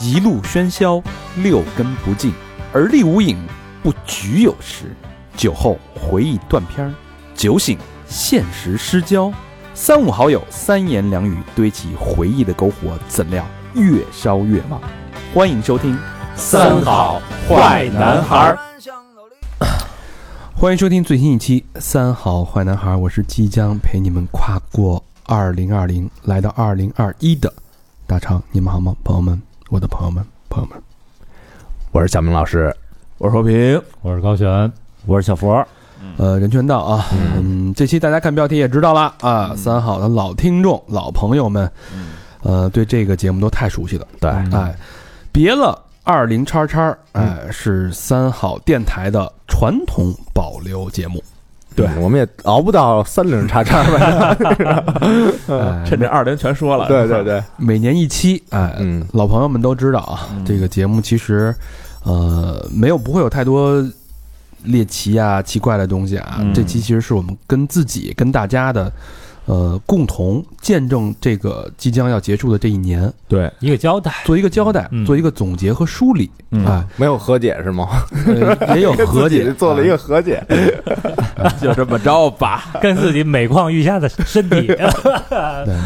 一路喧嚣，六根不净，而立无影，不局有时。酒后回忆断片儿，酒醒现实失焦。三五好友，三言两语堆起回忆的篝火，怎料越烧越旺。欢迎收听《三好坏男孩》。欢迎收听最新一期《三好坏男孩》，我是即将陪你们跨过二零二零，来到二零二一的大昌，你们好吗，朋友们？我的朋友们，朋友们，我是小明老师，我是和平，我是高璇，我是小佛。呃，人权道啊，嗯，这期大家看标题也知道了啊，三好的老听众、老朋友们，呃，对这个节目都太熟悉了。对，哎，别了二零叉叉，哎，是三好电台的传统保留节目。对，我们也熬不到三零叉叉吧 趁着二零全说了。对对对，每年一期，哎，嗯，老朋友们都知道啊，这个节目其实，呃，没有不会有太多猎奇啊、奇怪的东西啊。这期其实是我们跟自己、跟大家的，呃，共同见证这个即将要结束的这一年，对，一个交代，做一个交代，做一个总结和梳理。哎，没有和解是吗？也有和解，做了一个和解，就这么着吧，跟自己每况愈下的身体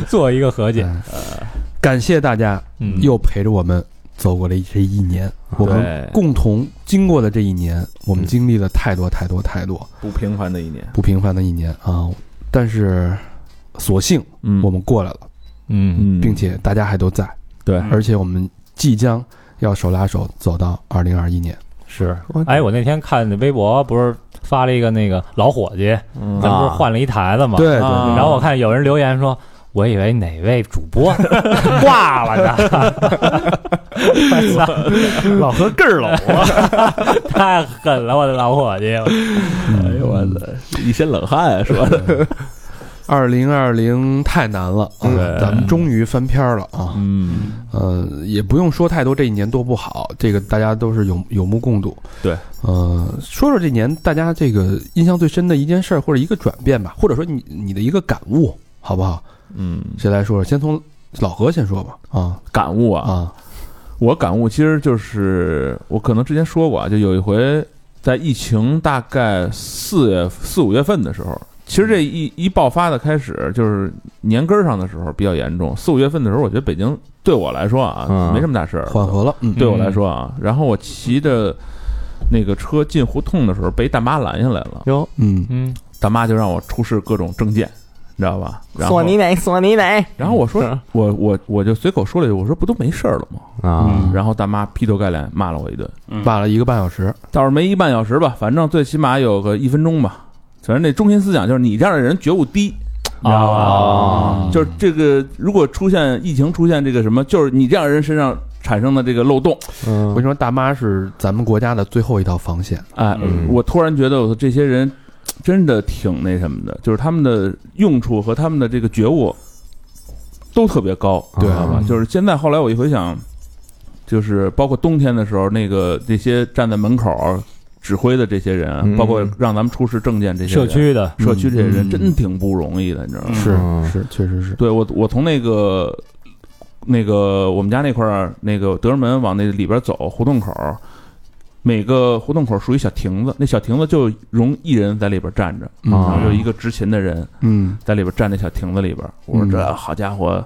做一个和解。感谢大家又陪着我们走过了这一年，我们共同经过的这一年，我们经历了太多太多太多不平凡的一年，不平凡的一年啊！但是，所幸我们过来了，嗯，并且大家还都在，对，而且我们即将要手拉手走到二零二一年。是，哎，我那天看微博不是发了一个那个老伙计，咱不是换了一台子吗？对对。然后我看有人留言说，我以为哪位主播 挂了呢。老何个儿老啊，太狠了，我的老伙计！哎呦我的，一身冷汗啊，说的。二零二零太难了啊！咱们终于翻篇了啊！嗯，呃，也不用说太多这一年多不好，这个大家都是有有目共睹。对，呃，说说这年大家这个印象最深的一件事或者一个转变吧，或者说你你的一个感悟，好不好？嗯，谁来说说？先从老何先说吧。啊，感悟啊啊！我感悟其实就是我可能之前说过啊，就有一回在疫情大概四月四五月份的时候。其实这一一爆发的开始就是年根儿上的时候比较严重，四五月份的时候，我觉得北京对我来说啊，没什么大事儿，缓和了。对我来说啊，然后我骑着那个车进胡同的时候，被大妈拦下来了。哟，嗯嗯，大妈就让我出示各种证件，你知道吧？索尼哪？索尼哪？然后我说，我我我就随口说了一句，我说不都没事儿了吗？啊！然后大妈劈头盖脸骂了我一顿，骂了一个半小时，倒是没一个半小时吧，反正最起码有个一分钟吧。反正那中心思想就是你这样的人觉悟低，你知道吧？就是这个，如果出现疫情出现这个什么，就是你这样人身上产生的这个漏洞。我跟你说，大妈是咱们国家的最后一道防线。哎，我突然觉得，我说这些人真的挺那什么的，就是他们的用处和他们的这个觉悟都特别高，对吧？就是现在后来我一回想，就是包括冬天的时候，那个那些站在门口。指挥的这些人，包括让咱们出示证件这些社区的社区这些人，真挺不容易的，你知道吗？是是，确实是。对我，我从那个那个我们家那块儿，那个德胜门往那里边走，胡同口，每个胡同口属于小亭子，那小亭子就容一人在里边站着，然后就一个执勤的人，嗯，在里边站那小亭子里边。我说这好家伙，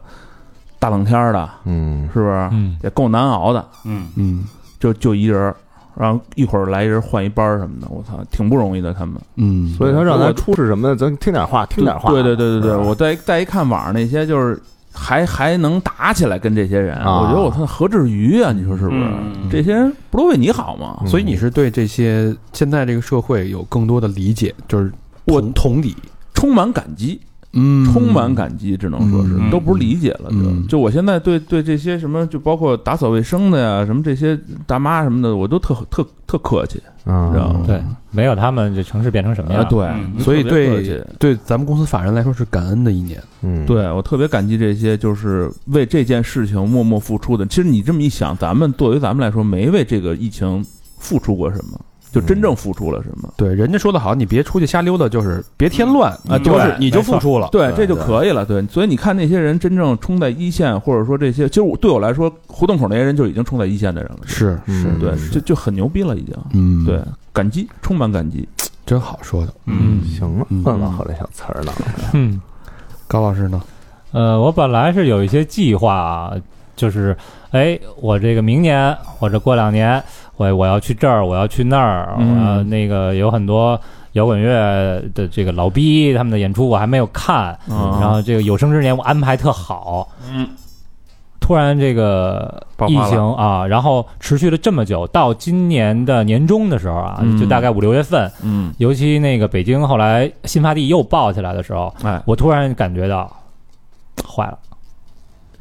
大冷天的，嗯，是不是？也够难熬的，嗯嗯，就就一人。然后一会儿来一人换一班什么的，我操，挺不容易的他们。嗯，所以他让咱出示什么的，咱听点话，听点话。对对对对对，我再再一看网上那些，就是还还能打起来跟这些人，我觉得我操，何至于啊？你说是不是？这些人不都为你好吗？所以你是对这些现在这个社会有更多的理解，就是我同理，充满感激。嗯，充满感激，只能说是都不是理解了。就就我现在对对这些什么，就包括打扫卫生的呀，什么这些大妈什么的，我都特特特客气，知道吗？对，没有他们，这城市变成什么样？对，所以对对咱们公司法人来说是感恩的一年。嗯，对我特别感激这些就是为这件事情默默付出的。其实你这么一想，咱们作为咱们来说，没为这个疫情付出过什么。就真正付出了什么。对，人家说的好，你别出去瞎溜达，就是别添乱啊对就是你就付出了。对，这就可以了。对，所以你看那些人真正冲在一线，或者说这些，其实我对我来说，胡同口那些人就已经冲在一线的人了。是是，嗯对，就就很牛逼了，已经。嗯，对，，感激，充满感激。真好说的。嗯行了，嗯问了后来小词儿呢，嗯，高老师呢？呃，我本来是有一些计划啊，就是，哎，我这个明年或者过两年，我我要去这儿，我要去那儿，嗯我要那个有很多摇滚乐的这个老逼他们的演出我还没有看，嗯。然后这个有生之年我安排特好，嗯，突然这个疫情啊，然后持续了这么久，到今年的年中的时候啊，嗯。就大概五六月份，嗯，尤其那个北京后来新发地又爆起来的时候，哎，我突然感觉到坏了。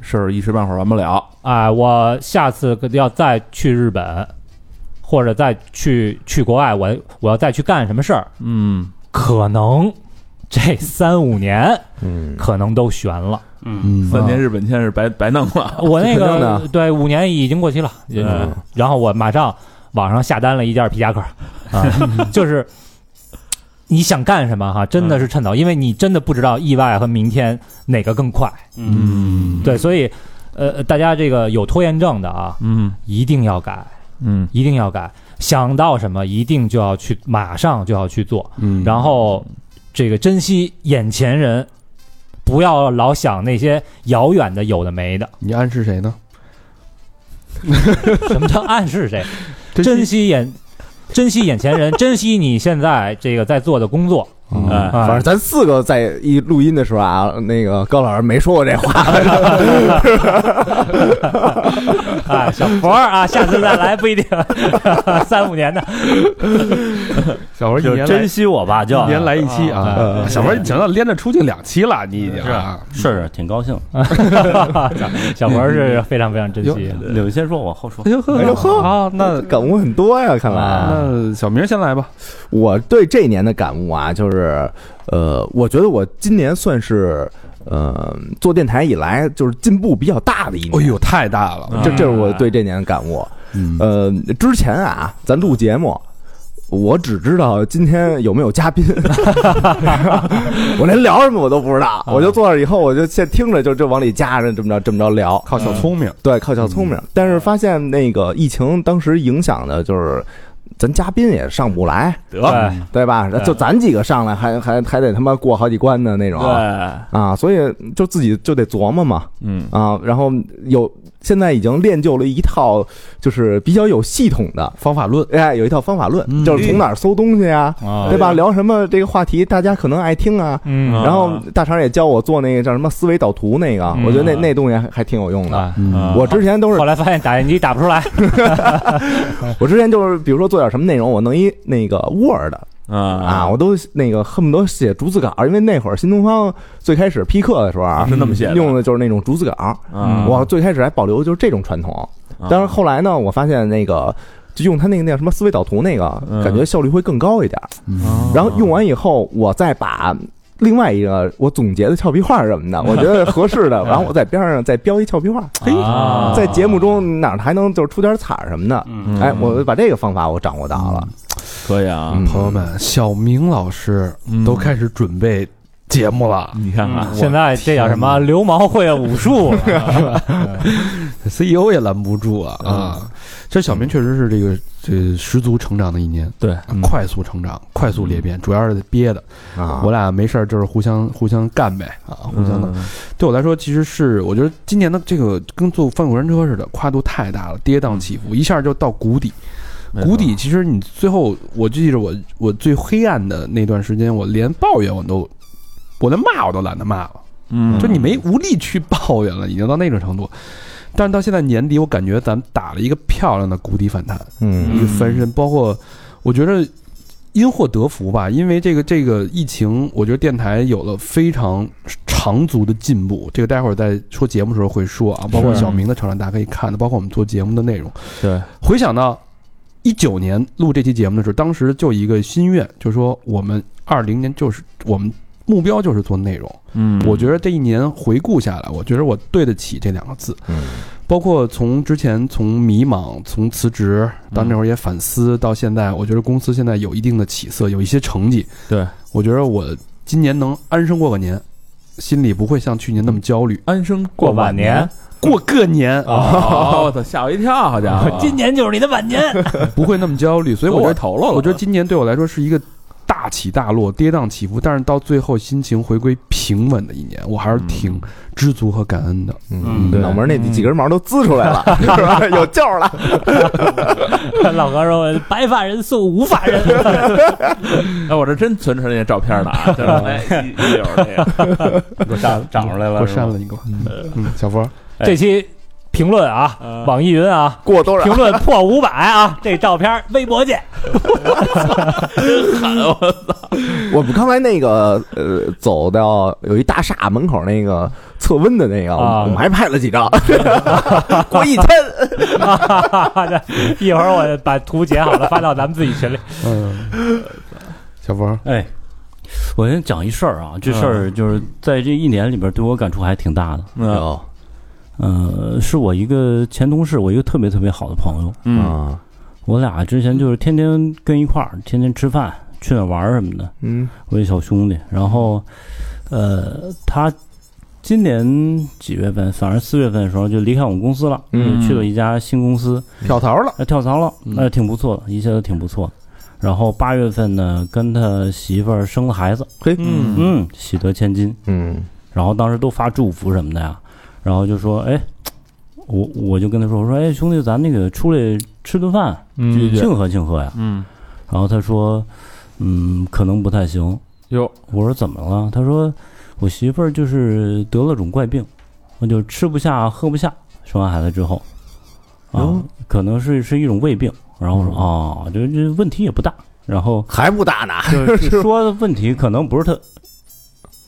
事儿一时半会儿完不了。哎，我下次要再去日本，或者再去去国外，我我要再去干什么事儿，嗯，可能这三五年嗯，可能都悬了。嗯，嗯三年日本签是白白弄了。我那个 对五年已经过期了，嗯然后我马上网上下单了一件皮夹克，啊，就是你想干什么哈，真的是趁早，因为你真的不知道意外和明天哪个更快。嗯对，所以呃，大家这个有拖延症的啊，嗯一定要改。嗯一定要改，想到什么一定就要去，马上就要去做，嗯然后这个珍惜眼前人，不要老想那些遥远的有的没的。你暗示谁呢？什么叫暗示谁？珍惜珍惜眼，珍惜眼前人，珍惜你现在这个在做的工作。嗯哎反正咱四个在一录音的时候啊，那个高老师没说过这话，啊，小佛儿啊，下次再来不一定，三五年的。小伙儿一年来就珍惜我吧，就一年来一期啊啊！小伙儿，行了，连着出镜两期了，你已经啊是挺高兴。小佛是非常非常珍惜。你先说，我后说哎。呦呵，哎呦呵啊，那感悟很多呀，看来。那小明先来吧。我对这一年的感悟啊，就是，呃，我觉得我今年算是，呃，做电台以来就是进步比较大的一年。哎呦，太大了！这这是我对这年的感悟。嗯呃，之前啊，咱录节目，我只知道今天有没有嘉宾，我连聊什么我都不知道。我就坐那以后，我就先听着，就就往里加着这么着这么着聊。靠小聪明，对，靠小聪明。但是发现那个疫情当时影响的就是，咱嘉宾也上不来，得。对对吧？对就咱几个上来还还还得他妈过好几关的那种。对，啊，所以就自己就得琢磨嘛。嗯。啊。然后有现在已经练就了一套就是比较有系统的，方法论，哎，有一套方法论，嗯。就是从哪儿搜东西啊，啊对吧？聊什么这个话题，大家可能爱听啊。嗯。啊然后大肠也教我做那个叫什么思维导图那个，嗯。我觉得那那东西还还挺有用的。我之前都是后来发现打印机打不出来，我之前就是比如说做点什么内容，我弄一那个 Word 啊，啊我都那个恨不得写逐字稿，因为那会儿新东方最开始批课的时候啊，是那么写用的就是那种逐字稿。啊。我最开始还保留就是这种传统，但是后来呢，我发现那个就用他那个那叫什么思维导图那个，嗯。感觉效率会更高一点。然后用完以后，我再把。另外一个我总结的俏皮话什么的，我觉得合适的，然后我在边上再标一俏皮话，嘿啊在节目中哪儿还能就是出点彩儿什么的，嗯。哎，我把这个方法我掌握到了。可以啊。嗯，朋友们，小明老师嗯。都开始准备节目了。你看看，现在这叫什么？流氓会武术？CEO 也拦不住啊啊！这小明确实是这个这十足成长的一年，对，嗯。快速成长，快速裂变，主要是憋的。啊，我俩没事儿就是互相互相干呗啊，互相的。对我来说，其实是我觉得今年的这个跟坐翻滚山车似的，跨度太大了，跌宕起伏，一下就到谷底。谷底其实你最后，我记着我我最黑暗的那段时间，我连抱怨我都，我连骂我都懒得骂了，嗯，就你没无力去抱怨了，已经到那种程度。但是到现在年底，我感觉咱们打了一个漂亮的谷底反弹，嗯一个翻身，包括我觉得因祸得福吧，因为这个这个疫情，我觉得电台有了非常长足的进步。这个待会儿在说节目的时候会说啊，包括小明的成长，大家可以看的，包括我们做节目的内容。对，回想到一九年录这期节目的时候，当时就一个心愿，就是说我们二零年就是我们目标就是做内容。嗯，我觉得这一年回顾下来，我觉得我对得起这两个字。嗯包括从之前从迷茫，从辞职到那会儿也反思，到现在，我觉得公司现在有一定的起色，有一些成绩。对，我觉得我今年能安生过个年，心里不会像去年那么焦虑。安生过晚晚年，过个年啊，我操，吓我一跳，好家伙！今年就是你的晚年。不会那么焦虑，所以我觉得头了我觉得今年对我来说是一个大起大落、跌宕起伏，但是到最后心情回归平稳的一年，我还是挺知足和感恩的。嗯，对脑门那几根毛都滋出来了，是吧？有救了。老何说：“白发人送无发人。哎，我这真存着那些照片呢啊，就是哎，一一溜儿那个，给我长长出来了，我删了你给我。嗯，小佛，”这期评论啊，网易云啊，过多少评？论破五百啊，这照片微博见。我们刚才那个呃，走到有一大厦门口那个测温的那个，啊我们还拍了几张，过一天。一会儿我把图截好了发到咱们自己群里。嗯，小冯，哎，我先讲一事儿啊，这事儿就是在这一年里边对我感触还挺大的。嗯哦呃，是我一个前同事，我一个特别特别好的朋友，嗯啊，我俩之前就是天天跟一块儿，天天吃饭，去哪玩什么的。嗯我一小兄弟，然后，呃，他今年几月份？反正四月份的时候就离开我们公司了，嗯去了一家新公司，跳槽了。呃，跳槽了，嗯那、挺不错的，一切都挺不错的。然后八月份呢，跟他媳妇儿生了孩子，嘿，嗯嗯，喜得千金。嗯然后当时都发祝福什么的呀，然后就说，哎，我我就跟他说，我说，哎，兄弟，咱那个出来吃顿饭，庆贺庆贺呀。嗯，然后他说，嗯，可能不太行。哟，我说怎么了？他说我媳妇儿就是得了种怪病，那就吃不下喝不下，生完孩子之后，啊，哦可能是是一种胃病。然后我说哦，这这问题也不大。然后还不大呢。就是 说的问题可能不是特，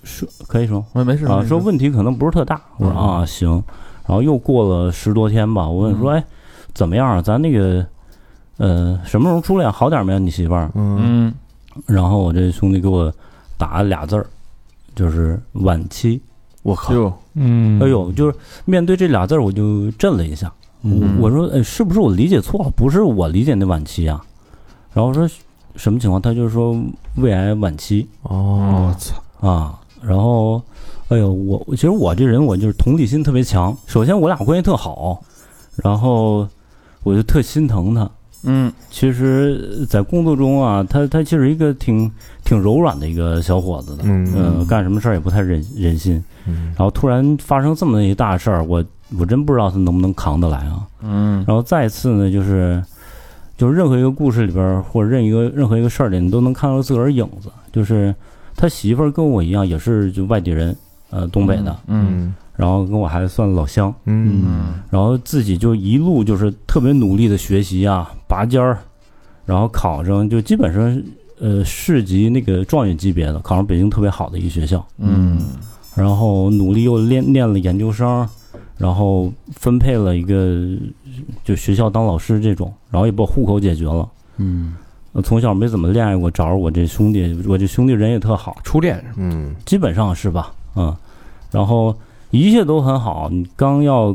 说可以说我没事啊，说问题可能不是特大。我说啊行。然后又过了十多天吧，我问说哎怎么样啊？咱那个呃什么时候出来啊？好点没有？你媳妇儿？嗯嗯然后我这兄弟给我打了俩字儿，就是晚期。我靠，哟，嗯哎呦，就是面对这俩字儿，我就震了一下。嗯我我说，哎，是不是我理解错了？不是我理解那晚期啊。然后说什么情况？他就是说胃癌晚期哦，操！啊。然后，哎呦，我其实我这人我就是同理心特别强。首先我俩关系特好，然后我就特心疼他。嗯其实，在工作中啊，他他其实一个挺挺柔软的一个小伙子的，嗯呃，干什么事儿也不太忍忍心。嗯然后突然发生这么一大事儿，我我真不知道他能不能扛得来啊。嗯然后再次呢，就是就是任何一个故事里边，或者任一个任何一个事儿里，你都能看到自个儿影子。就是他媳妇儿跟我一样，也是就外地人，呃，东北的，嗯然后跟我还算老乡，嗯。嗯。然后自己就一路就是特别努力的学习啊，拔尖儿，然后考上就基本上呃市级那个状元级别的，考上北京特别好的一个学校。嗯。然后努力又练念了研究生，然后分配了一个就学校当老师这种，然后也把户口解决了。嗯，呃从小没怎么恋爱过，找着我这兄弟，我这兄弟人也特好，初恋嗯基本上是吧？嗯，然后一切都很好。你刚要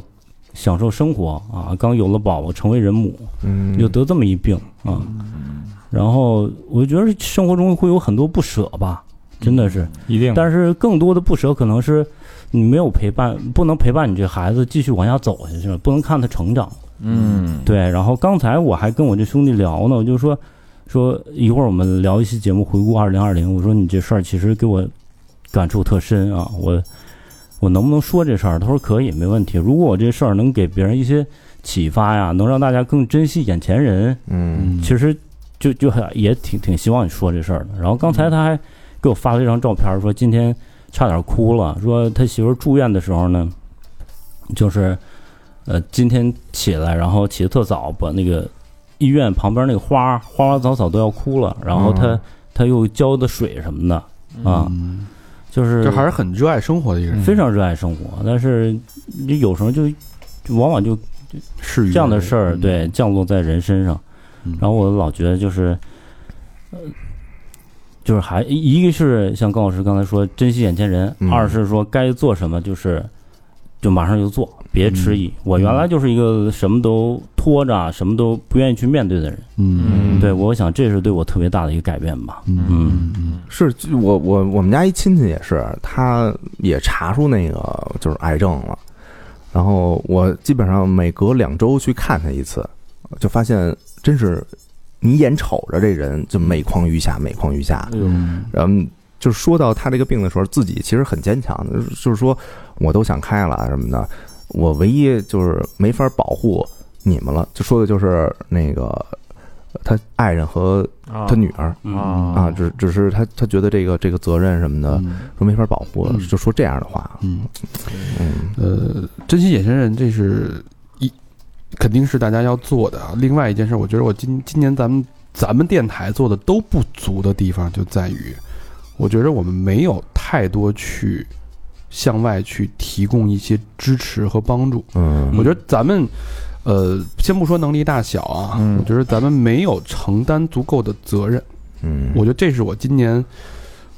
享受生活啊，刚有了宝宝，成为人母，嗯，又得这么一病啊。然后我觉得生活中会有很多不舍吧，真的是。一定。但是更多的不舍可能是你没有陪伴，不能陪伴你这孩子继续往下走下去了，不能看他成长。嗯，对，然后刚才我还跟我这兄弟聊呢，我就说说一会儿我们聊一期节目回顾二零二零，我说你这事儿其实给我感触特深啊，我我能不能说这事儿？他说可以，没问题。如果我这事儿能给别人一些启发呀，能让大家更珍惜眼前人，嗯其实就就还也挺挺希望你说这事儿的。然后刚才他还给我发了一张照片，说今天差点哭了，说他媳妇住院的时候呢，就是呃今天起来，然后起得特早，把那个医院旁边那个花花花草草都要枯了，然后他、嗯。他又浇的水什么的啊，嗯，就是这还是很热爱生活的一个人，非常热爱生活，但是你有时候就就往往就是这样的事儿，对，降落在人身上。嗯。然后我老觉得就是，呃，就是还一个是像高老师刚才说珍惜眼前人，嗯。二是说该做什么就是就马上就做，别迟疑。我原来就是一个什么都拖着啊，什么都不愿意去面对的人。嗯对，我想这是对我特别大的一个改变吧。嗯嗯是我我我们家一亲戚也是，他也查出那个就是癌症了，然后我基本上每隔两周去看他一次，就发现真是你眼瞅着这人就每况愈下，每况愈下。哎呦，然后就是说到他这个病的时候，自己其实很坚强的，就是说我都想开了什么的，我唯一就是没法保护你们了，就说的就是那个他爱人和他女儿。啊。啊，只只是他他觉得这个这个责任什么的，说没法保护，了就说这样的话，嗯。嗯。呃，珍惜眼前人，这是一肯定是大家要做的啊。另外一件事，我觉得我今今年咱们咱们电台做的都不足的地方，就在于，我觉得我们没有太多去向外去提供一些支持和帮助。嗯我觉得咱们，呃，先不说能力大小啊，嗯我觉得咱们没有承担足够的责任。嗯，我觉得这是我今年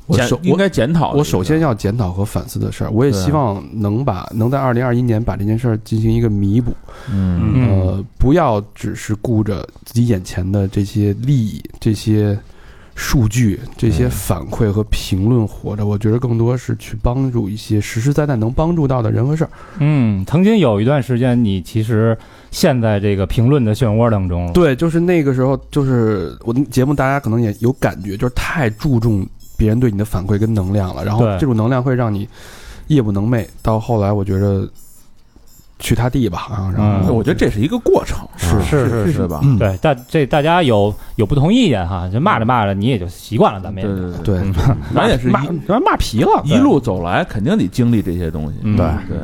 我首应该检讨的。我首先要检讨和反思的事儿，我也希望能把能在二零二一年把这件事儿进行一个弥补。嗯嗯呃，不要只是顾着自己眼前的这些利益、这些数据、这些嗯反馈和评论活着。我觉得更多是去帮助一些实实在在能帮助到的人和事儿。嗯，曾经有一段时间，你其实陷在这个评论的漩涡当中了。对，就是那个时候，就是我的节目，大家可能也有感觉，就是太注重别人对你的反馈跟能量了，然后这种能量会让你夜不能寐。到后来，我觉得去他地吧啊，然后嗯我觉得这是一个过程，是是是是吧？嗯。对，大这大家有有不同意见哈，就骂着骂着你也就习惯了，咱们也对对对，嗯。咱也是骂一骂骂皮了，一路走来，肯定得经历这些东西。嗯。对。对，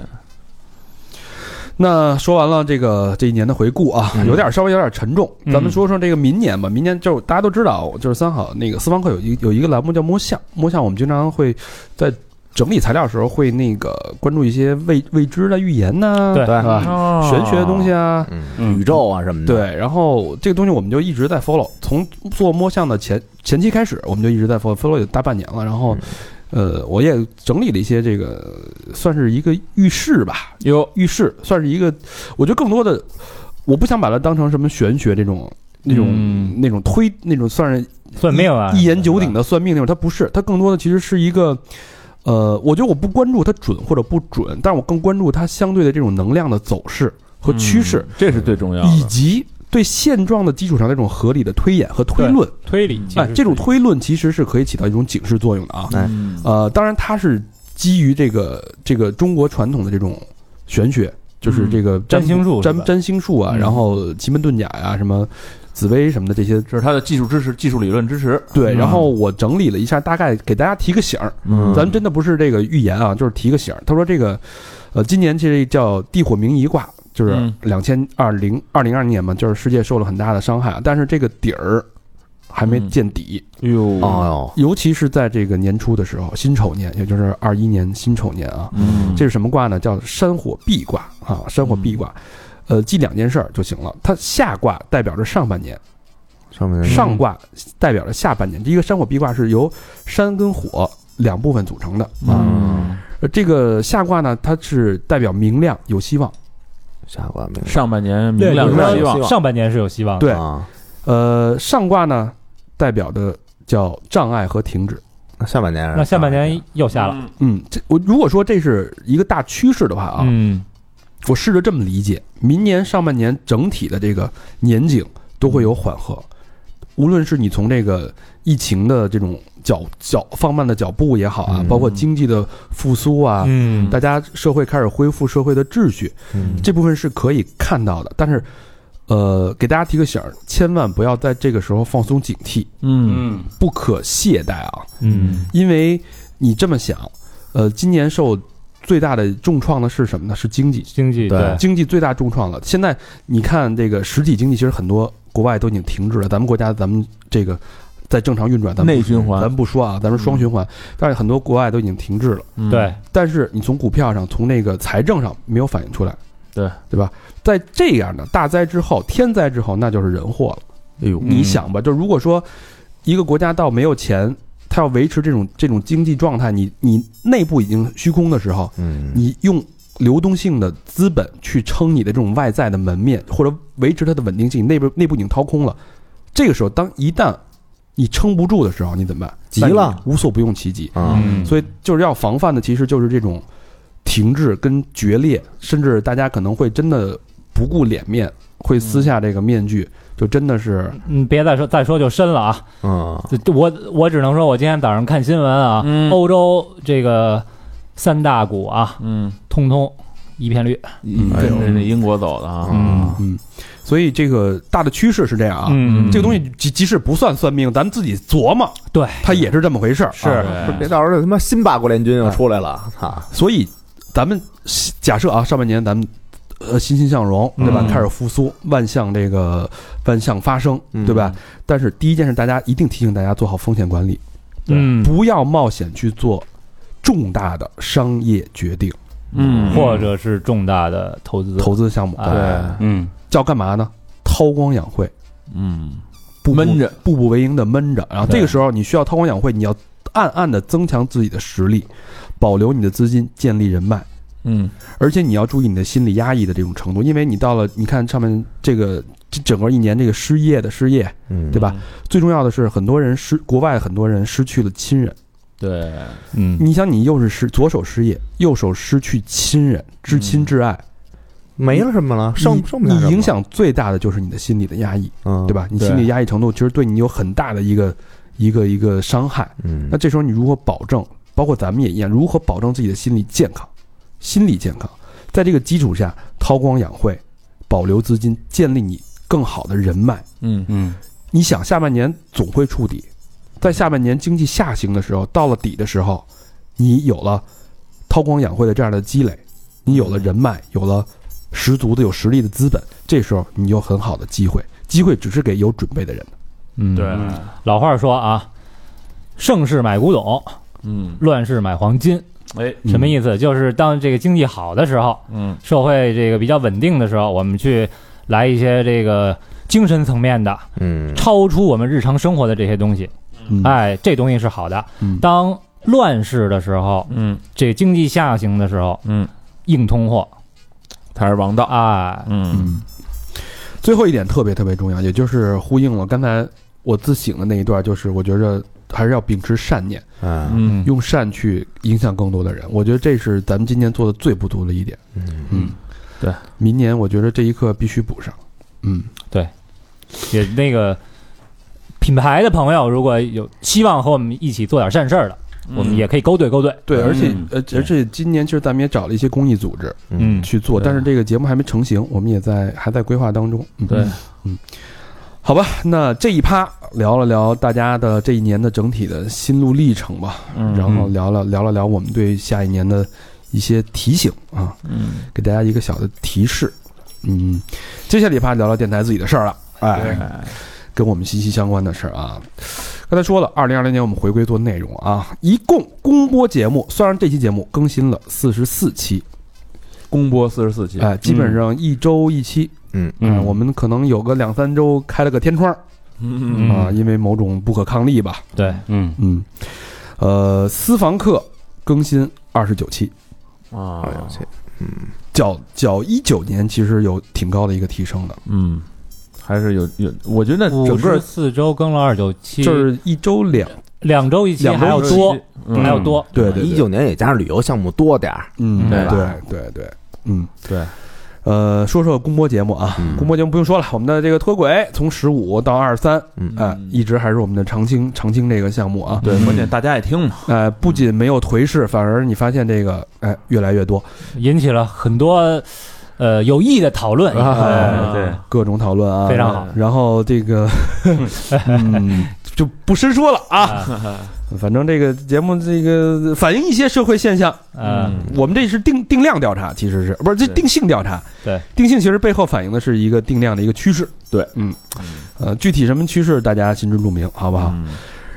那说完了这个这一年的回顾啊，嗯。有点稍微有点沉重，嗯。咱们说说这个明年吧。明年就大家都知道，就是三好那个私房课有一有一个栏目叫摸象，摸象我们经常会在整理材料的时候会那个关注一些未未知的预言呐、对吧？哦玄学的东西啊，宇宙啊什么的，对，然后这个东西我们就一直在 follow，从做摸象的前前期开始，我们就一直在 follow，follow 有大半年了。然后，呃，我也整理了一些这个，算是一个预示吧，有。预示，算是一个，我觉得更多的，我不想把它当成什么玄学这种。那种、嗯。那种推那种算是算命啊，一言九鼎的算命那种，它不是，它更多的其实是一个，呃，我觉得我不关注它准或者不准，但是我更关注它相对的这种能量的走势和趋势，嗯这是最重要的。以及对现状的基础上那种合理的推演和推论。推理，哎，这种推论其实是可以起到一种警示作用的啊。哎嗯呃，当然它是基于这个这个中国传统的这种玄学，就是这个占星术占占星术啊，嗯然后奇门遁甲呀、什么紫薇什么的这些。这是他的技术支持、技术理论支持。对，嗯然后我整理了一下，大概给大家提个醒儿。嗯咱们真的不是这个预言啊，就是提个醒儿。他说这个，呃，今年其实叫地火明夷卦，就是嗯两千二零二零二年嘛，就是世界受了很大的伤害啊，但是这个底儿还没嗯见底，哎呦，哦尤其是在这个年初的时候，辛丑年，也就是二一年辛丑年啊，嗯，这是什么卦呢？叫山火壁卦啊，山火壁卦。呃，记两件事儿就行了。它下卦代表着上半年，上面上卦代表着下半年。这一个山火壁卦是由山跟火两部分组成的啊。嗯，呃，这个下卦呢，它是代表明亮有希望。下卦没上半年明亮有希望。上半年是有希望的，对啊，呃，上卦呢，代表的叫障碍和停止。那下半年那下半年又下了，嗯，这我如果说这是一个大趋势的话啊，嗯我试着这么理解，明年上半年整体的这个年景都会有缓和，无论是你从这个疫情的这种脚脚放慢的脚步也好啊，嗯。包括经济的复苏啊，嗯。大家社会开始恢复社会的秩序，嗯。这部分是可以看到的。但是，呃，给大家提个醒儿，千万不要在这个时候放松警惕，嗯。不可懈怠啊，嗯。因为你这么想，呃，今年受最大的重创的是什么呢？是经济。经济对经济最大重创了。现在你看这个实体经济，其实很多国外都已经停滞了。咱们国家咱们这个在正常运转，咱们内循环咱不说啊，咱们双循环，但是很多国外都已经停滞了。嗯对，但是你从股票上，从那个财政上没有反映出来，对对吧？在这样的大灾之后，天灾之后，那就是人祸了。哎呦，你想吧，就如果说一个国家到没有钱，它要维持这种这种经济状态，你你内部已经虚空的时候，嗯，你用流动性的资本去撑你的这种外在的门面，或者维持它的稳定性，内部内部已经掏空了。这个时候，当一旦你撑不住的时候，你怎么办？急了无所不用其极。啊，嗯，所以就是要防范的，其实就是这种停滞跟决裂，甚至大家可能会真的不顾脸面，会撕下这个面具，就真的是嗯，别再说再说就深了啊！嗯，我我只能说，我今天早上看新闻啊，嗯欧洲这个三大股啊，嗯，通通一片绿。跟着那英国走的啊，嗯嗯，所以这个大的趋势是这样啊。嗯这个东西即即使不算算命，咱们自己琢磨，对，它也是这么回事儿。是啊别到时候他妈新八国联军又出来了，操！所以咱们假设啊，上半年咱们呃欣欣向荣，对吧？嗯开始复苏，万象这个万象发生，嗯对吧？但是第一件事，大家一定提醒大家做好风险管理，嗯，不要冒险去做重大的商业决定、嗯，或者是重大的投资投资项目，啊对，嗯叫干嘛呢？韬光养晦，嗯，闷着，步步为营的闷着。然后这个时候，你需要韬光养晦，你要暗暗的增强自己的实力，保留你的资金，建立人脉。嗯而且你要注意你的心理压抑的这种程度，因为你到了，你看上面这个这整个一年这个失业的失业，嗯对吧？最重要的是，很多人失国外很多人失去了亲人。对，嗯你想，你又是失左手失业，右手失去亲人，至亲至爱，没了什么了，剩剩你影，响最大的就是你的心理的压抑，嗯，对？吧？你心理压抑程度其实对你有很大的一个一个一个伤害。嗯那这时候你如何保证？包括咱们也一样，如何保证自己的心理健康、心理健康？在这个基础下，韬光养晦，保留资金，建立你更好的人脉。嗯嗯你想，下半年总会触底，在下半年经济下行的时候，到了底的时候，你有了韬光养晦的这样的积累，你有了人脉，有了十足的有实力的资本，这时候你有很好的机会。机会只是给有准备的人的。嗯，对，老话说啊，盛世买古董，嗯，乱世买黄金。哎，什么意思？就是当这个经济好的时候，嗯。社会这个比较稳定的时候，我们去来一些这个精神层面的，嗯。超出我们日常生活的这些东西。嗯，哎，这东西是好的。嗯。当乱世的时候，嗯。这个经济下行的时候，嗯，硬通货，才是王道，哎，嗯。嗯，最后一点特别特别重要，也就是呼应了刚才我自省的那一段，就是我觉着还是要秉持善念，嗯。嗯。用善去影响更多的人。我觉得这是咱们今年做的最不足的一点。嗯。嗯，对，明年我觉得这一课必须补上。嗯，对。也那个品牌的朋友，如果有希望和我们一起做点善事儿的，我们也可以勾兑勾兑。对，嗯。而且嗯呃，而且今年其实咱们也找了一些公益组织嗯。去做，但是这个节目还没成型，我们也在还在规划当中。对。嗯。对，好吧，那这一趴聊了聊大家的这一年的整体的心路历程吧，嗯然后聊了聊了聊我们对下一年的一些提醒啊，嗯，给大家一个小的提示。嗯，接下来一趴聊聊电台自己的事儿了，哎，跟我们息息相关的事儿啊。刚才说了，二零二零年我们回归做内容啊，一共公播节目，虽然这期节目更新了四十四期，公播四十四期，哎，基本上一周一期，嗯。嗯，我们可能有个两三周开了个天窗。嗯。啊，因为某种不可抗力吧，对，嗯。嗯，呃，私房课更新二十九期，啊。二十九期，嗯。较较一九年其实有挺高的一个提升的，嗯，还是有有，我觉得整个四周更了二十九期，就是一周两，两周一期还要多，嗯。还要多。对对，对。一九年也加上旅游项目多点儿，嗯，对。对吧对对，嗯，对，呃，说说公播节目啊，嗯。公播节目不用说了，我们的这个脱轨从十五到二十三，嗯。哎，一直还是我们的长青长青这个项目啊，对，关键大家爱听嘛，哎，不仅没有颓势，反而你发现这个哎越来越多，引起了很多呃有益的讨论。啊哎对，各种讨论啊，非常好。然后这个，嗯，就不深说了啊。啊反正这个节目这个反映一些社会现象，嗯，我们这是定定量调查，其实是不是这定性调查？对，定性其实背后反映的是一个定量的一个趋势。对，嗯，呃，具体什么趋势大家心知肚明，好不好？嗯。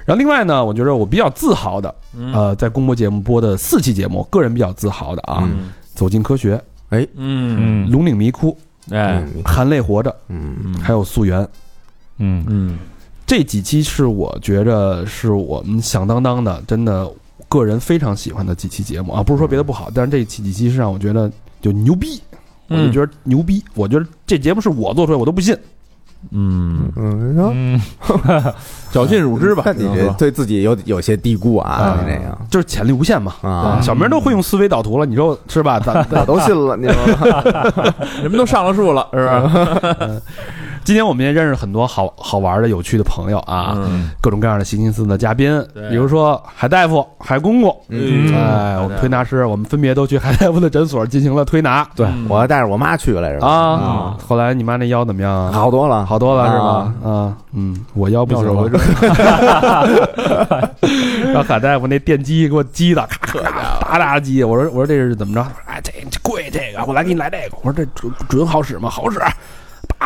然后另外呢，我觉得我比较自豪的，嗯。呃，在公播节目播的四期节目，个人比较自豪的啊，嗯走进科学》嗯嗯《龙岭迷窟》哎嗯《含泪活着》，嗯。还有《溯源》。嗯。嗯这几期是我觉着是我们响当当的，真的个人非常喜欢的几期节目啊，不是说别的不好，但是这几几期是让我觉得就牛逼，我就嗯觉得牛逼，我觉得这节目是我做出来，我都不信。嗯，嗯，说嗯，绞尽乳汁吧，看你这对自己有有些低估啊，你这个就是潜力无限嘛。啊，小明都会用思维导图了，你说是吧？咱我都信了，你说 人们都上了树了，是吧？今天我们也认识很多好好玩的、有趣的朋友啊，嗯，各种各样的形形色色的嘉宾，比如说海大夫、海公公，嗯哎，我们推拿师，我们分别都去海大夫的诊所进行了推拿对嗯我还带着我妈去来着啊。后来你妈那腰怎么样啊？好多了，好多了是吧啊？啊，嗯，我腰不行妙手回了，让海大夫那电击给我击的，咔咔打打击。我说我说这是怎么着？哎，这这贵这个，我来给你来这个。我说这准准好使吗？好使，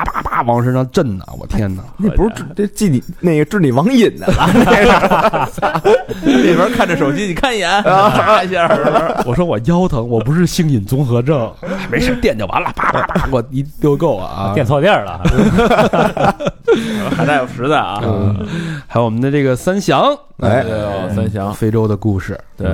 叭叭叭往身上震呢！我天哪！那不是治这治你那个治你网瘾的了？里边看着手机，你看一眼，啪一下，我说我腰疼，我不是性瘾综合症，哎没事电就完了，叭叭叭，我一丢够啊！垫错地儿了。海大夫实在啊，嗯，还有我们的这个三祥，哎对哦，三祥，非洲的故事，对，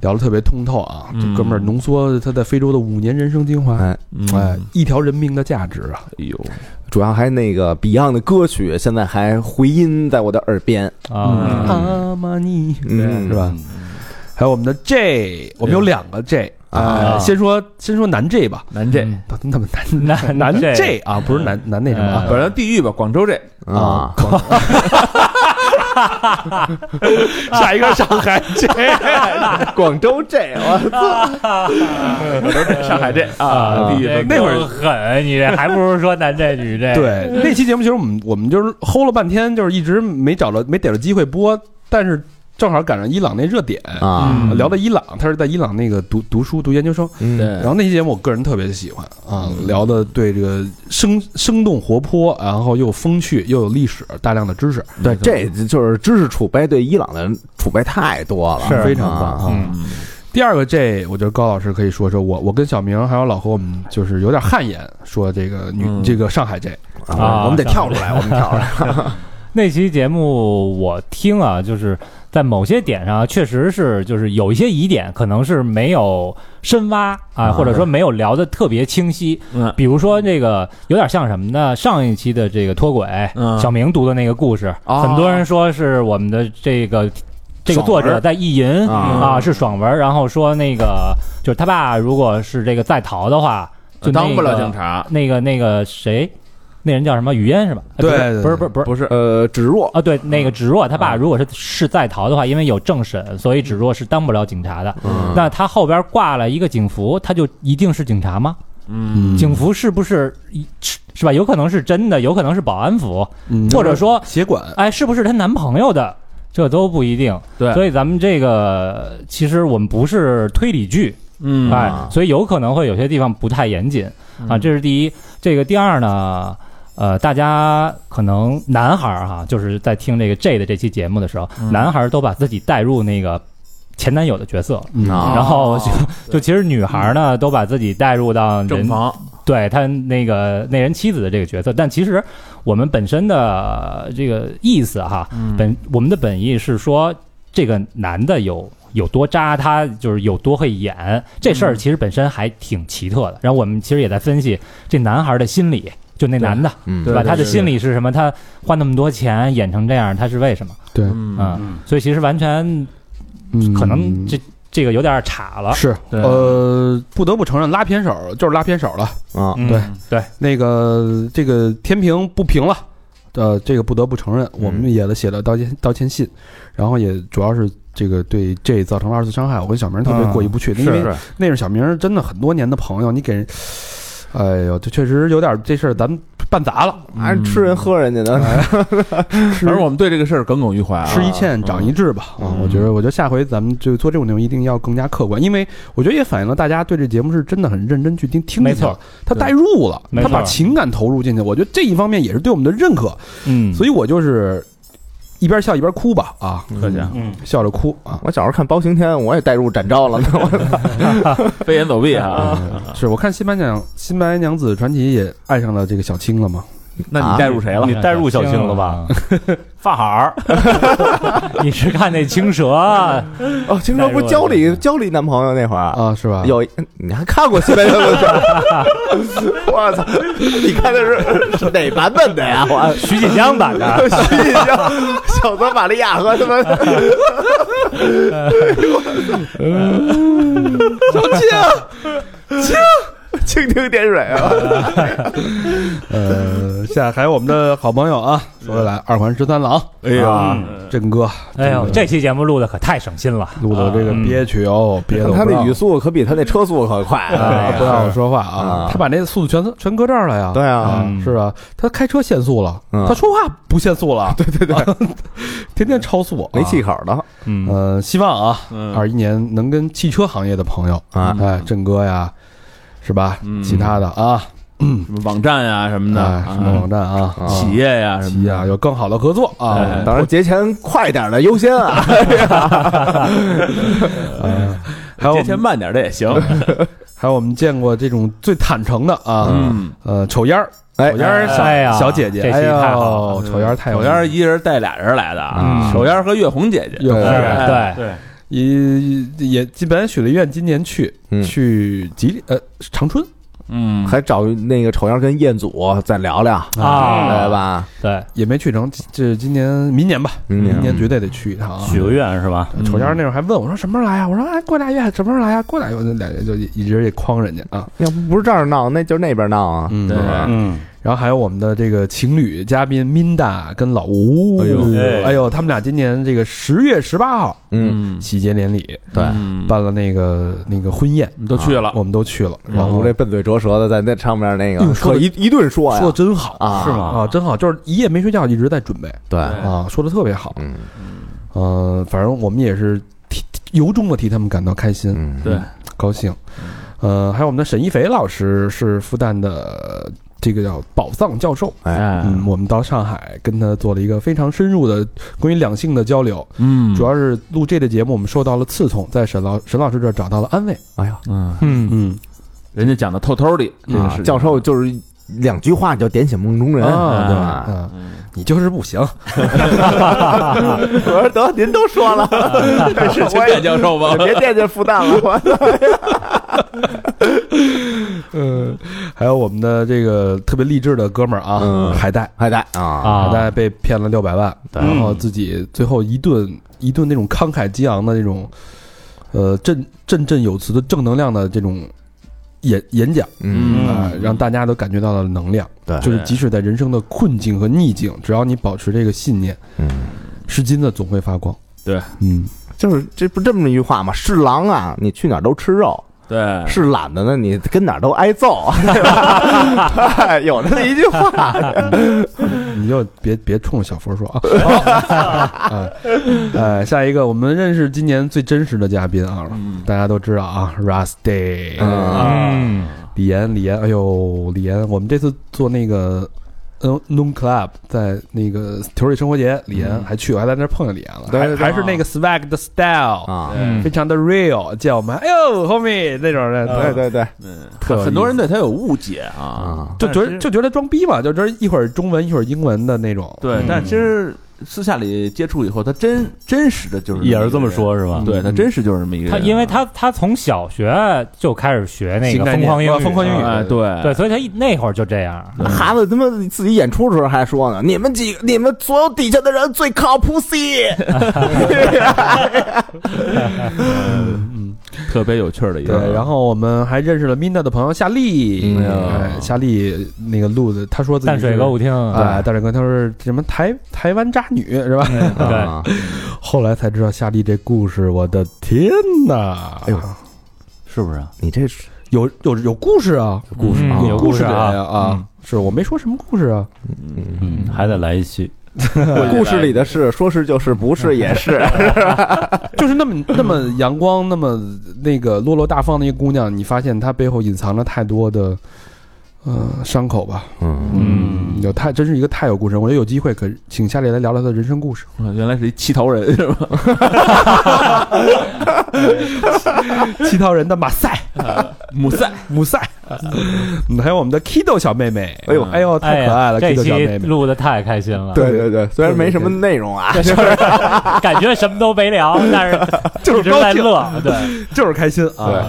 聊的特别通透啊！嗯这哥们儿浓缩他在非洲的五年人生精华，哎，嗯哎，一条人命的价值啊！哎呦，主要还那个 Beyond 的歌曲，现在还回音在我的耳边，啊，阿玛尼嗯是吧？还有我们的 J，我们有两个 J 啊。呃先说先说男 J 吧，南这，嗯。那么男男男 J 啊，不是男男那什么啊。嗯，本来地域吧，广州 J，啊，下一个上海这广州这我操，广州这上海这啊，那会儿狠，你这还不如说男这女这。对，那期节目其实我们我们就是齁了半天，就是一直没找着没逮着机会播，但是正好赶上伊朗那热点，啊，嗯。聊到伊朗，他是在伊朗那个读读书读研究生，嗯。对，然后那期节目我个人特别喜欢啊，聊的对这个生生动活泼，然后又风趣又有历史，大量的知识，对，这就是知识储备对伊朗的储备太多了，是。非常棒啊。嗯。第二个 J，我觉得高老师可以说说我我跟小明还有老何，我们就是有点汗颜，说这个女、嗯。这个上海 J，啊我们得跳出来，我们跳出来，那期节目我听啊，就是在某些点上确实是就是有一些疑点，可能是没有深挖啊，或者说没有聊得特别清晰。嗯比如说这个有点像什么呢？上一期的这个脱轨，嗯小明读的那个故事，哦很多人说是我们的这个。这个作者在意淫啊啊，是爽文，然后说那个就是他爸，如果是这个在逃的话，就当不了警察，那个那个谁，那人叫什么？语嫣是吧？对不是不是不是不是，呃，芷若啊，对，那个芷若他爸啊如果是是在逃的话，因为有政审，所以芷若是当不了警察的。嗯那他后边挂了一个警服，他就一定是警察吗？嗯，警服是不是是吧？有可能是真的，有可能是保安服，嗯或者说，协管，哎，是不是她男朋友的？这都不一定。对所以咱们这个其实我们不是推理剧，嗯，哎，所以有可能会有些地方不太严谨啊，这是第一。这个第二呢，呃，大家可能男孩儿哈，就是在听这个 J 的这期节目的时候，嗯。男孩儿都把自己带入那个前男友的角色，嗯。啊然后就哦就其实女孩儿呢都把自己带入到人正房，对他那个那人妻子的这个角色，但其实我们本身的这个意思哈，嗯。本我们的本意是说，这个男的有有多渣，他就是有多会演，这事儿其实本身还挺奇特的。然后我们其实也在分析这男孩的心理，就那男的，嗯对吧？他的心理是什么？他花那么多钱演成这样，他是为什么？对，嗯。嗯，所以其实完全嗯。可能这这个有点岔了。是。对。呃，不得不承认拉偏手就是拉偏手了。啊，嗯对。对，那个这个天平不平了，呃，这个不得不承认，我们也写了道歉道歉信，然后也主要是这个对这造成了二次伤害，我跟小明特别过意不去，因为是。那是小明真的很多年的朋友，你给人，哎呦，这确实有点这事儿咱们办砸了，还是吃人喝人家的，反正我们对这个事儿耿耿于怀啊，吃一堑长一智吧。啊，我觉得，我觉得下回咱们就做这种内容一定要更加客观，因为我觉得也反映了大家对这节目是真的很认真去听听没错，他带入了，他把情感投入进去，我觉得这一方面也是对我们的认可，嗯，所以我就是一边笑一边哭吧，啊，客气笑着哭啊。我小时候看包青天，我也带入展昭了呢。飞檐走壁啊，是我看《新白娘新白娘子传奇》也爱上了这个小青了嘛？那你带入谁了你？带入小青了吧？发好儿，你是看那青蛇啊？哦，青蛇不是教你教你男朋友那会儿啊，是吧？有你还看过《新白娘子传》？我操！你看的是是哪版本的呀？我徐锦江版的，徐锦江、小泽玛利亚和他们小青青 蜻蜓点水啊！呃，下还有我们的好朋友啊，说回来，二环十三郎，哎呀，振哥，哎呦，这期节目录的可太省心了。录的这个憋屈哦，憋的他那语速可比他那车速可快啊，不让我说话啊。啊，他把那速度全全搁这儿了呀。对啊。啊，是啊，他开车限速了，嗯。他说话不限速了，对 对对，天天超速，没气口。口的。嗯，呃，希望啊，嗯。二一年能跟汽车行业的朋友，啊。哎，振哥呀，是吧？嗯。其他的啊，什么网站啊什么的，哎，什么网站啊，啊。企业呀什么的。企业啊，有更好的合作啊。哎。当然节前快点的优先啊！呃还有我节前们慢点的也行。还有我们见过这种最坦诚的啊，嗯，呃，丑烟儿，哎丑烟儿小哎呀小姐姐，哎太好呦，丑烟儿太有手烟儿一人带俩人来的啊，嗯。手烟儿和月红姐姐，月红哎对。对，也也基本许了愿，今年去嗯去吉林呃长春，嗯，还找那个丑样跟彦祖再聊聊，啊对吧？对，也没去成，这今年明年吧，明年明年绝对得去一趟啊。许个愿是吧？丑样那会儿还问我说什么时候来啊？我说哎，过俩月什么时候来啊？过俩月，我就俩月就一直也诓人家啊。要不不是这儿闹，那就是那边闹啊。嗯对嗯，然后还有我们的这个情侣嘉宾 Minda 跟老吴，哎呦。哎。哎呦，他们俩今年这个十月十八号嗯，喜结连理，对。嗯办了那个那个婚宴，都去了，我们都去了。然后老吴这笨嘴拙舌的在那上面那个说一一顿说呀。说的真好啊。是吗？啊，真好，就是一夜没睡觉，一直在准备。对，啊，说的特别好。嗯。呃，反正我们也是替由衷的替他们感到开心，嗯，对，高兴。呃，还有我们的沈一斐老师是复旦的这个叫宝藏教授，哎，嗯，我们到上海跟他做了一个非常深入的关于两性的交流，嗯。主要是录这个节目，我们受到了刺痛，在沈老沈老师这儿找到了安慰。哎呀，嗯，嗯，嗯。人家讲的透透的，这个啊事情。教授就是两句话就点醒梦中人，啊，对吧？啊，你就是不行，我说得，您都说了，是情感教授吗？别惦记复旦了，我 嗯，还有我们的这个特别励志的哥们儿啊，嗯。海带，海带啊，啊。海带被骗了六百万，然后自己最后一顿一顿那种慷慨激昂的那种，呃，振振振有词的正能量的这种演演讲嗯，啊、让大家都感觉到了能量。对。就是即使在人生的困境和逆境，只要你保持这个信念，嗯，是金子总会发光。对，嗯，就是这不这么一句话吗？是狼啊，你去哪儿都吃肉；对，是懒的呢，你跟哪儿都挨揍，对吧？有那么一句话，你就别别冲着小佛说啊。啊，哎，下一个我们认识今年最真实的嘉宾啊，嗯大家都知道啊，Rusty，嗯嗯，李岩，李岩，哎呦，李岩，我们这次做那个。嗯，Noon Club 在那个球里生活节，李岩还去，我还在那儿碰见李岩了，对对对还还是那个 swag 的 style，啊，嗯。非常的 real，叫我们哎呦 homie 那种的，对对对嗯，很多人对他有误解啊，啊，就觉得就觉得装逼嘛，就觉得一会儿中文一会儿英文的那种，对，但其实私下里接触以后，他真真实的就是也是这么说，是吧？对他真实就是这么一个人，他因为他他从小学就开始学那个疯狂英语，啊疯狂英语哎，对对，所以他一那会儿就这样。孩子他妈自己演出的时候还说呢，你们几个，你们所有底下的人最靠谱 C，特别有趣儿的一个，对，然后我们还认识了 Mina 的朋友夏丽，嗯哎夏丽那个录的，她说自己淡水歌舞厅，哎，淡水歌，他说什么台台湾渣女是吧？对啊后来才知道夏丽这故事，我的天哪！哎呦，是不是啊？你这是有有有故事啊，故事有故故事啊人啊！是我没说什么故事啊，嗯，还得来一期。故事里的事，说是就是，不是也是，就是那么那么阳光，那么那个落落大方的一个姑娘，你发现她背后隐藏着太多的嗯，伤口吧，嗯。嗯，有太真是一个太有故事，我觉得有机会可请夏丽来聊聊他的人生故事。啊原来是一七头人是吧？七桃人的马赛、姆赛，姆赛，嗯还有我们的 Kido 小妹妹，哎呦。哎呦，太可爱了哎，Kido 小妹期妹。录的太开心了，对对对，虽然没什么内容啊，就是 感觉什么都没聊，但是 就是在高兴。乐，对，就是开心啊！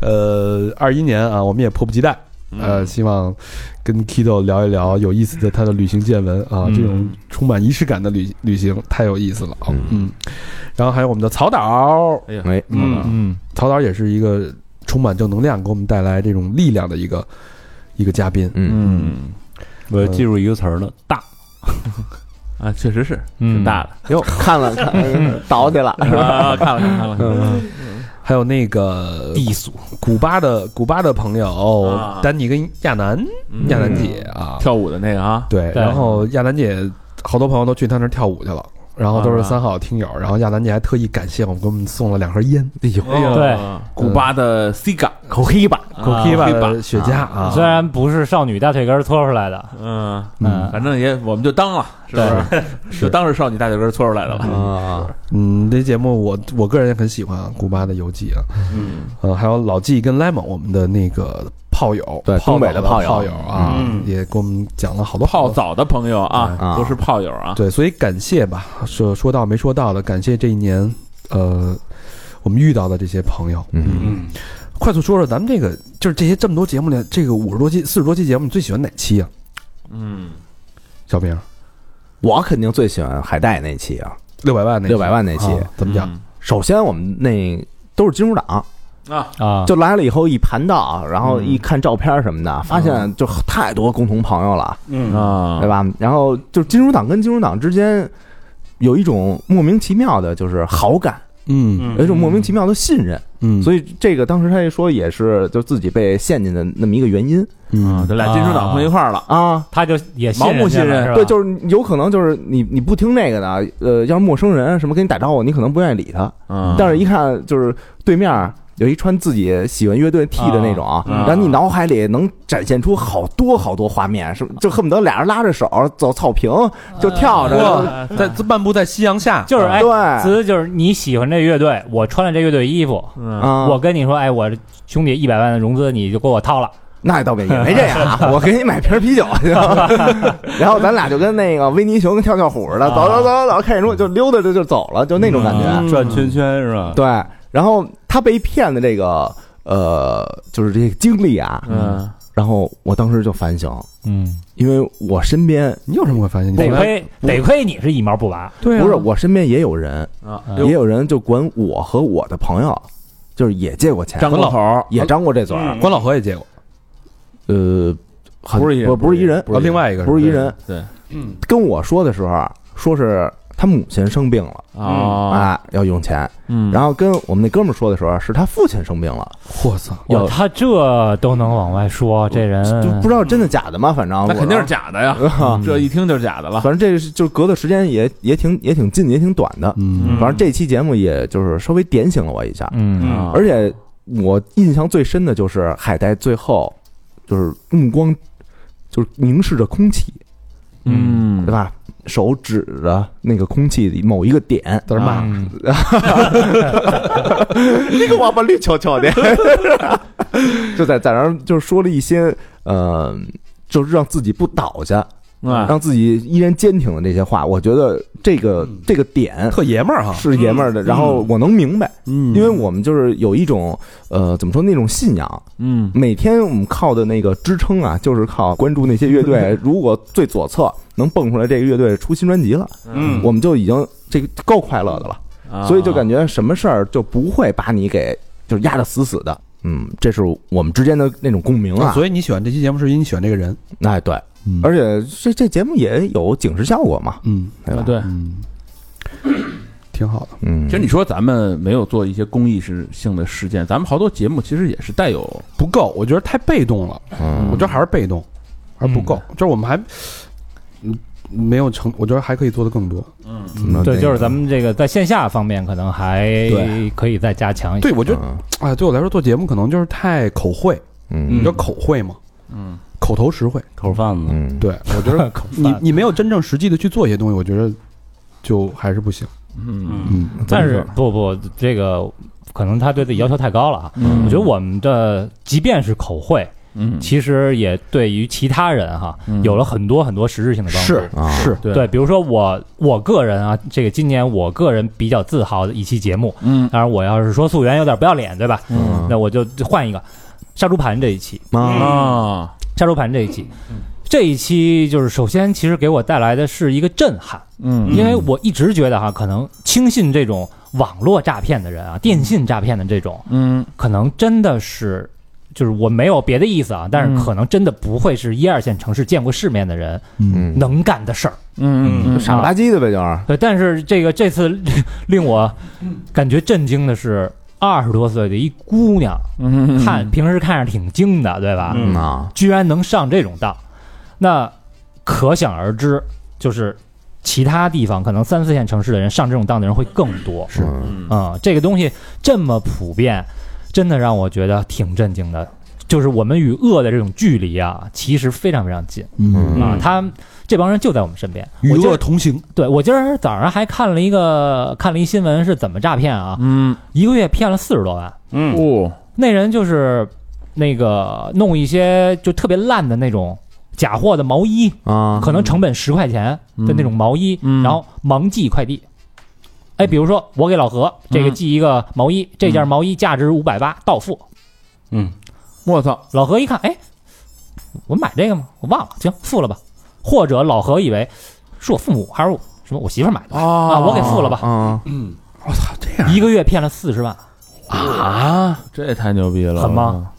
呃，二一年啊，我们也迫不及待，呃，希望跟 Kido 聊一聊有意思的他的旅行见闻啊，嗯。这种充满仪式感的旅旅行太有意思了啊！嗯。嗯，然后还有我们的曹导，哎嗯嗯，曹导也是一个充满正能量，给我们带来这种力量的一个一个嘉宾。嗯。嗯。我记住一个词儿了，大。啊，确实是嗯。挺大的。哟，看了看，倒去了，啊，看了看了看了，还有那个低俗，古巴的古巴的朋友啊。丹尼跟亚楠，嗯。亚楠姐啊，跳舞的那个啊，对，对。然后亚楠姐好多朋友都去她那儿跳舞去了，然后都是啊。三好听友，然后亚楠姐还特意感谢我们，给我们送了两盒烟，哎呦，对，古巴的 Ciga，口黑吧，啊 Coquiva 黑的雪茄啊，虽然不是少女大腿根儿搓出来的，嗯。嗯。反正也我们就当了，是不是？就当是少女大腿根搓出来的了。啊，嗯，这节目我我个人也很喜欢啊，古巴的游记啊，嗯，呃，还有老纪跟 Lemon 我们的那个炮友，对泡东北的炮友炮友啊，嗯。也给我们讲了好多泡澡的朋友啊，啊。都是炮友啊。对，所以感谢吧，说说到没说到的，感谢这一年，呃，我们遇到的这些朋友。嗯，嗯，快速说说咱们这个，就是这些这么多节目里，这个五十多期、四十多期节目，你最喜欢哪期啊？嗯，小明，我肯定最喜欢海带那期啊，六百万那期。六百万那期。啊怎么讲？首先我们那都是金融党，啊？啊，就来了以后一盘道，然后一看照片什么的，发现就太多共同朋友了，嗯啊，对？吧？然后就是金融党跟金融党之间有一种莫名其妙的，就是好感，嗯有一种莫名其妙的信任。嗯，所以这个当时他一说也是就自己被陷进的那么一个原因啊，嗯这俩金融党碰一块儿了。啊。他就也盲目信任？对，就是有可能就是你你不听那个的，呃，要是陌生人什么跟你打招呼，你可能不愿意理他，嗯，但是一看就是对面有一穿自己喜欢乐队 T 的那种，啊然后你脑海里能展现出好多好多画面，是就恨不得俩人拉着手走草坪就跳着，哇，在漫步在夕阳下，就是哎，对。子就是你喜欢这乐队，我穿了这乐队衣服，我跟你说，哎，我兄弟一百万的融资你就给我掏了，那倒没也没这样啊，我给你买瓶啤酒去，然后咱俩就跟那个维尼熊跟跳跳虎似的，走走走走走，看演出就溜达着就走了，就那种感觉。嗯转圈圈是吧？对，然后他被骗的这个呃，就是这个经历啊，嗯。然后我当时就反省，嗯，因为我身边你有什么可反省？你得亏得亏你是一毛不拔，对啊，不是我身边也有人，啊，也有人就管我和我的朋友，就是也借过钱，张老口，也张过这嘴儿，关老何也借过，呃，不是一人不不是一人，啊，另外一个不是一人，对。嗯。跟我说的时候啊说是他母亲生病了。啊，啊，要用钱。嗯，然后跟我们那哥们儿说的时候，是他父亲生病了，我操，要他这都能往外说，这人。就不知道真的假的嘛，反正那肯定是假的呀，啊。这一听就是假的了。反正这是就隔的时间也也挺也挺近，也挺短的。嗯。反正这期节目也就是稍微点醒了我一下，嗯。啊。而且我印象最深的就是海带最后就是目光就是凝视着空气，嗯。对，吧？手指着那个空气里某一个点，在那骂，嗯 那个王八绿球球的，就在在那儿就说了一些呃，就是让自己不倒下，啊，让自己依然坚挺的这些话。我觉得这个嗯这个点特爷们儿哈，是爷们儿的，然后我能明白，嗯因为我们就是有一种呃怎么说那种信仰，嗯每天我们靠的那个支撑啊，就是靠关注那些乐队。如果最左侧能蹦出来这个乐队出新专辑了，嗯我们就已经这个够快乐的了。啊所以就感觉什么事儿就不会把你给就是压得死死的。嗯，这是我们之间的那种共鸣啊。所以你喜欢这期节目是因为你喜欢这个人，哎，对，嗯而且这这节目也有警示效果嘛，嗯对吧？对。嗯，挺好的，嗯，其实你说咱们没有做一些公益是性的事件，咱们好多节目其实也是带有不够，我觉得太被动了，嗯，我觉得还是被动，还是不够，就是我们还嗯没有成，我觉得还可以做的更多。嗯对，就是咱们这个在线下方面可能还对可以再加强一些。对，我觉得嗯哎，对我来说做节目可能就是太口惠，嗯你知道口惠吗？嗯口头实惠。口贩子，嗯，对，我觉得 口你你没有真正实际的去做一些东西，我觉得就还是不行。嗯。嗯，但是不不，这个可能他对自己要求太高了啊。嗯。我觉得我们的即便是口惠，嗯。其实也对于其他人哈嗯。有了很多很多实质性的帮助。是啊。是，对对，比如说我我个人啊，这个今年我个人比较自豪的一期节目，嗯。当然我要是说溯源有点不要脸，对吧？嗯。那我就换一个杀猪盘这一期，啊。啊杀猪盘这一期，这一期就是首先其实给我带来的是一个震撼，嗯。因为我一直觉得哈，可能轻信这种网络诈骗的人啊，电信诈骗的这种，嗯。可能真的是。就是我没有别的意思啊，但嗯是可能真的不会是一二线城市见过世面的人嗯，能干的事儿。嗯嗯傻不拉几的呗，就是。对，但是这个这次 令我感觉震惊的是，二十多岁的一姑娘，嗯看平时看着挺精的，对吧？嗯啊，居然能上这种当，那可想而知，就是其他地方可能三四线城市的人上这种当的人会更多。是嗯啊、这个东西这么普遍，真的让我觉得挺震惊的。就是我们与恶的这种距离啊，其实非常非常近。嗯，啊，他这帮人就在我们身边。与恶同行。对我今儿早上还看了一个看了一新闻，是怎么诈骗啊？嗯。一个月骗了四十多万。嗯。哦。那人就是那个弄一些就特别烂的那种假货的毛衣，啊，可能成本十块钱的那种毛衣，嗯。然后盲寄快递。哎，比如说我给老何这个嗯。寄一个毛衣，这件毛衣价值五百八，到付。嗯我操老何一看，哎，我买这个吗？我忘了，行，付了吧。或者老何以为是我父母还是我什么我媳妇买的啊，我给付了吧。嗯，我操，这样一个月骗了四十万，啊！这也太牛逼了狠吗？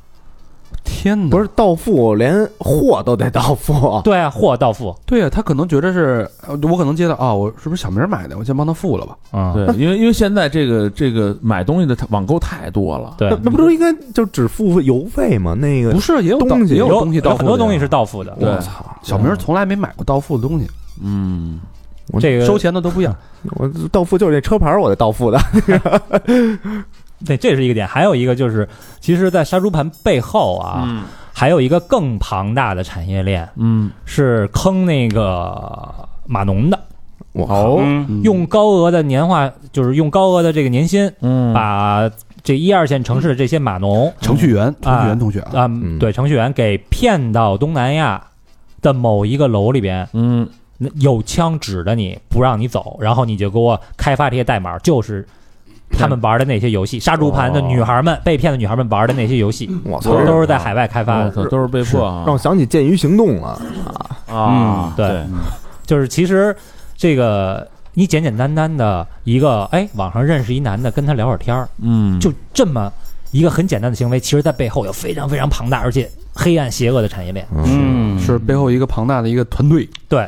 天哪！不是到付，连货都得到付，对啊，货到付，对啊，他可能觉得是，呃我可能接到啊，我是不是小明买的？我先帮他付了吧。嗯，对，因为因为现在这个这个买东西的网购太多了，对那，不都应该就只付邮费吗？那个不是，也有东西也有有东西到付，很多东西是到付的。我操，小明从来没买过到付的东西，嗯我这个收钱的都不一样。我到付就是这车牌我得到付的，对，这是一个点。还有一个就是，其实，在杀猪盘背后啊，嗯。还有一个更庞大的产业链，嗯。是坑那个码农的，我靠，嗯用高额的年化，就是用高额的这个年薪，嗯。把这一二线城市的这些码农程序员，程序员啊同学啊，对程序员给骗到东南亚的某一个楼里边，嗯。那有枪指着你不让你走，然后你就给我开发这些代码，就是他们玩的那些游戏，杀猪盘的女孩们、被骗的女孩们玩的那些游戏，我操，都是在海外开发的。都是被迫啊。让我想起剑鱼行动了，啊，对，就是其实这个你简简单单的一个，哎，网上认识一男的，跟他聊会儿天儿，嗯，就这么一个很简单的行为，其实在背后有非常非常庞大而且黑暗邪恶的产业链。嗯。是背后一个庞大的一个团队。对，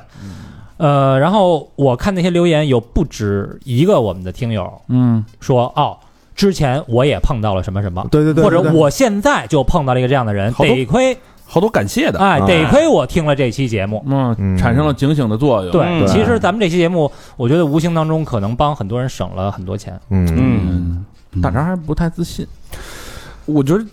呃，然后我看那些留言，有不止一个我们的听友嗯。说，哦，之前我也碰到了什么什么，对对对，或者我现在就碰到了一个这样的人，得亏好多感谢的，哎，啊。得亏我听了这期节目。嗯，嗯产生了警醒的作用，对，嗯其实咱们这期节目，我觉得无形当中可能帮很多人省了很多钱。嗯。嗯，大张还不太自信，我觉得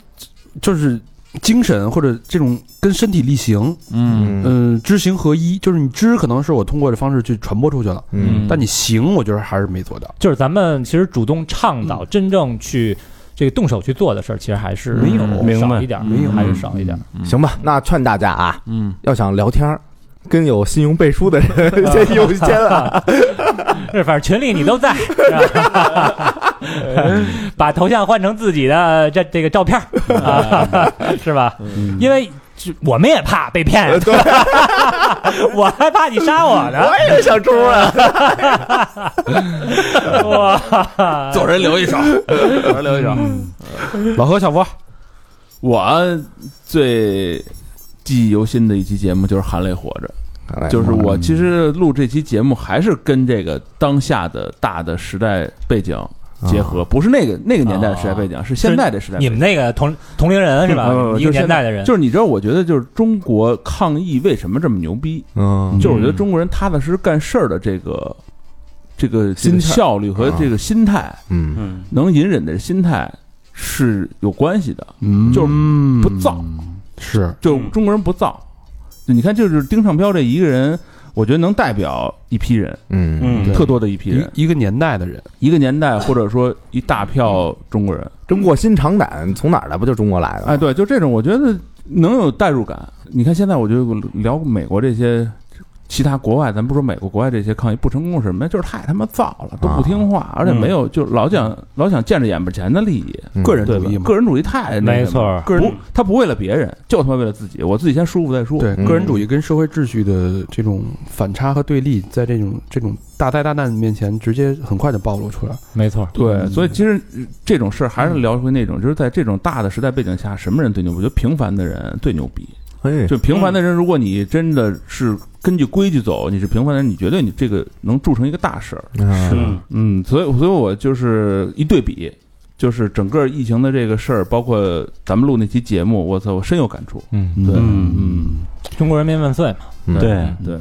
就是精神或者这种跟身体力行，嗯。嗯，知行合一，就是你知可能是我通过这方式去传播出去了，嗯。但你行，我觉得还是没做到。就是咱们其实主动倡导、真正去这个动手去做的事儿，其实还是没有。少一点，没有。还是少一点。行吧，那劝大家啊，嗯。要想聊天儿，跟有信用背书的人 先优先啊。是，反正群里你都在，是吧 把头像换成自己的这这个照片 是吧？因为就我们也怕被骗，我还怕你杀我呢。我也小猪啊，哇，做人留一手，做人留一手。老何、小佛，我最记忆犹新的一期节目就是《含泪活着》，就是我其实录这期节目还是跟这个当下的大的时代背景结合，不是那个那个年代的时代背景，是现在的时代背景。你们那个同同龄人是吧？嗯一个年代的人，就是你知道，我觉得就是中国抗疫为什么这么牛逼？嗯。就是我觉得中国人踏踏实实干事儿的这个这个心态效率和这个心态，嗯。嗯。能隐忍的心态是有关系的。嗯。就是不造，是。就中国人不造。你看，就是丁尚彪这一个人，我觉得能代表一批人，嗯嗯特多的一批人，一一个年代的人，一个年代，或者说一大票中国人。中国新长胆从哪儿来？不就中国来的吗？哎，对，就这种，我觉得能有代入感。你看现在，我觉得聊美国这些。其他国外，咱不说美国，国外这些抗议不成功是什么？就是太他妈燥了，都不听话，而且没有，就老想老想见着眼巴前的利益，嗯个人主义？嘛，个人主义太那没错个人他不为了别人，就他妈为了自己，我自己先舒服再说。对，嗯个人主义跟社会秩序的这种反差和对立，在这种这种大灾大难面前，直接很快就暴露出来。没错，对，所以其实呃这种事儿还是聊回那种，就是在这种大的时代背景下，什么人最牛逼？我觉得平凡的人最牛逼。哎，就平凡的人，如果你真的是根据规矩走，你是平凡人，你绝对你这个能铸成一个大事儿。嗯。嗯，所以所以我就是一对比，就是整个疫情的这个事儿，包括咱们录那期节目，我操，我深有感触。嗯，对，嗯。嗯，中国人民万岁嘛，嗯。对，对，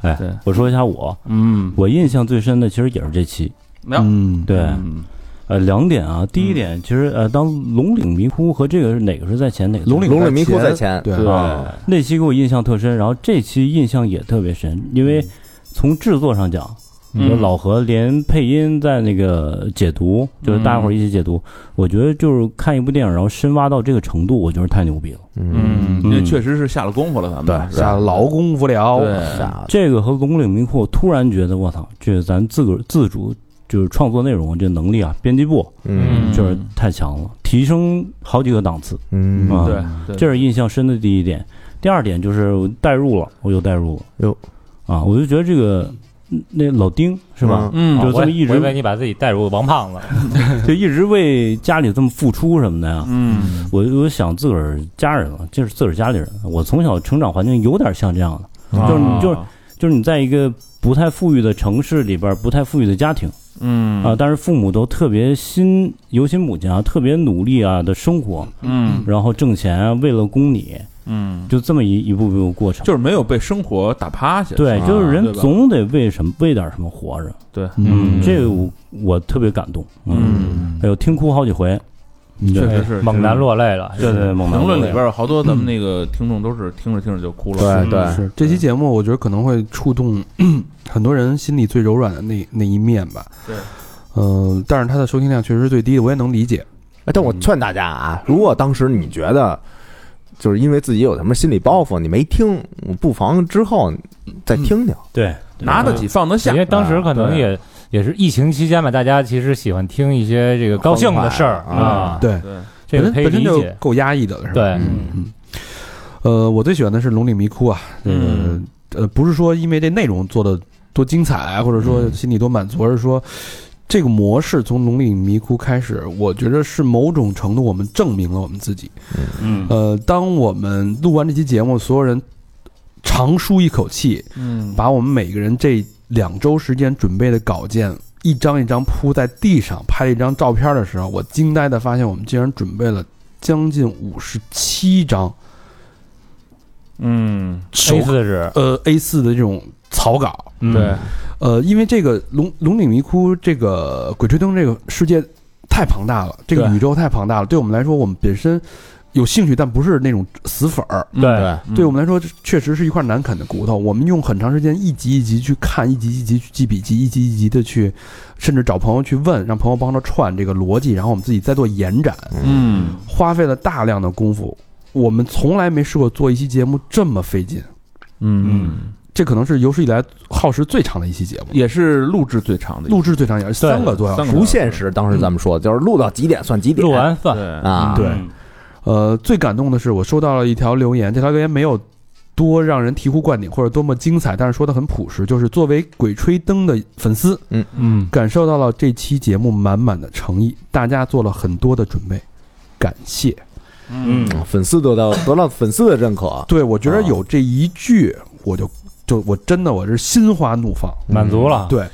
哎对，我说一下我，嗯，我印象最深的其实也是这期，没有，嗯，对，嗯呃，两点啊，第一点，其实呃，当龙岭迷窟和这个是哪个是在前，哪个龙岭龙岭迷窟在前，对。对。啊，那期给我印象特深，然后这期印象也特别深，因为从制作上讲，你说嗯。老何连配音在那个解读，就是大家伙儿一起解读，我觉得就是看一部电影，然后深挖到这个程度，我觉得太牛逼了。嗯，嗯。这确实是下了功夫了，咱们对。下了劳功夫了。对，这个和龙岭迷窟，我突然觉得，我操，这咱自个儿自主就是创作内容这能力啊，编辑部嗯就是太强了，提升好几个档次。嗯啊对，对这是印象深的第一点。第二点就是我代入了，我又代入了。哟，啊，我就觉得这个嗯那老丁是吧？嗯就这么一直我以为你把自己代入王胖子，就一直为家里这么付出什么的呀。嗯我我想自个儿家人了，就是自个儿家里人。我从小成长环境有点像这样的，就是你就是就是你在一个不太富裕的城市里边，不太富裕的家庭嗯啊，但是父母都特别辛尤其母亲啊，特别努力啊的生活，嗯然后挣钱啊，为了供你，嗯，就这么一一步步过程。就是没有被生活打趴下。对，啊就是人总得为什么为点什么活着。对，嗯，这个我我特别感动。嗯，嗯，哎呦，听哭好几回。确实是猛男落泪了。对对对，猛男评论里边好多咱们那个听众都是听着听着就哭了。对对是这期节目，我觉得可能会触动 很多人心里最柔软的那那一面吧。对，嗯，但是它的收听量确实是最低的，我也能理解。哎，但我劝大家啊，如果当时你觉得就是因为自己有什么心理包袱，你没听，不妨之后再听听。对，拿得起放得下因。为当时可能对也也是疫情期间嘛，大家其实喜欢听一些这个高兴的事儿啊啊，对，对，这个可以本身就理解。够压抑的了，是吧？对，嗯，呃，我最喜欢的是《龙岭迷窟》啊，这个、嗯呃，不是说因为这内容做的多精彩，或者说心里多满足，而是说这个模式从《龙岭迷窟》开始，我觉得是某种程度我们证明了我们自己。嗯呃，当我们录完这期节目，所有人长舒一口气，嗯把我们每个人这两周时间准备的稿件一张一张铺在地上，拍了一张照片的时候，我惊呆的发现，我们竟然准备了将近五十七张嗯，手 A 四纸，呃 A 四的这种草稿。嗯。对，呃，因为这个龙龙岭迷窟这个鬼吹灯这个世界太庞大了，这个宇宙太庞大了，对我们来说，我们本身有兴趣，但不是那种死粉儿。嗯对。嗯。对我们来说，确实是一块难啃的骨头。我们用很长时间一集一集去看，一集一集去记笔记，一集一集的去，甚至找朋友去问，让朋友帮着串这个逻辑，然后我们自己再做延展，嗯花费了大量的功夫。我们从来没试过做一期节目这么费劲，嗯，这可能是有史以来耗时最长的一期节目，也是录制最长的录制最长也是三个多小时。不现实，当时。咱们说就是录到几点算几点，录完算。对。啊，对。嗯呃，最感动的是我收到了一条留言，这条留言没有多让人醍醐灌顶或者多么精彩，但是说的很朴实，就是作为《鬼吹灯》的粉丝，嗯嗯，感受到了这期节目满满的诚意，大家做了很多的准备，感谢。嗯嗯粉丝得到 得到粉丝的认可，对我觉得啊有这一句，我就就我真的我是心花怒放。满足了。对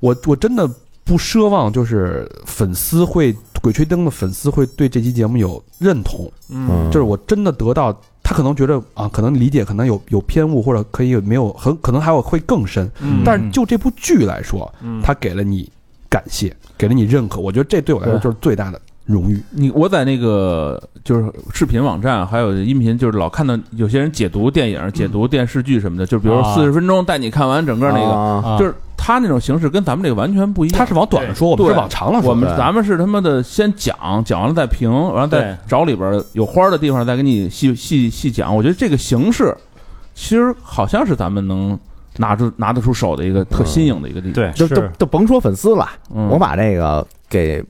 我我真的不奢望就是粉丝会《鬼吹灯》的粉丝会对这期节目有认同，嗯。就是我真的得到。他可能觉得啊，可能理解可能有有偏误，或者可以有没有很可能还有会更深。嗯。但是就这部剧来说，嗯。他给了你感谢，给了你认可，我觉得这对我来说就是最大的荣誉。你我在那个就是视频网站，还有音频，就是老看到有些人解读电影、解读电视剧什么的，就比如啊。四十分钟带你看完整个那个，就是他那种形式跟咱们这个完全不一样。他是往短了说，我们是往长了说。我们咱们是他妈的先讲，讲完了再评，然后再找里边有花的地方再给你细细细讲。我觉得这个形式其实好像是咱们能拿出拿得出手的一个特新颖的一个地方。对，就就是。就甭说粉丝了，嗯，我把这个给《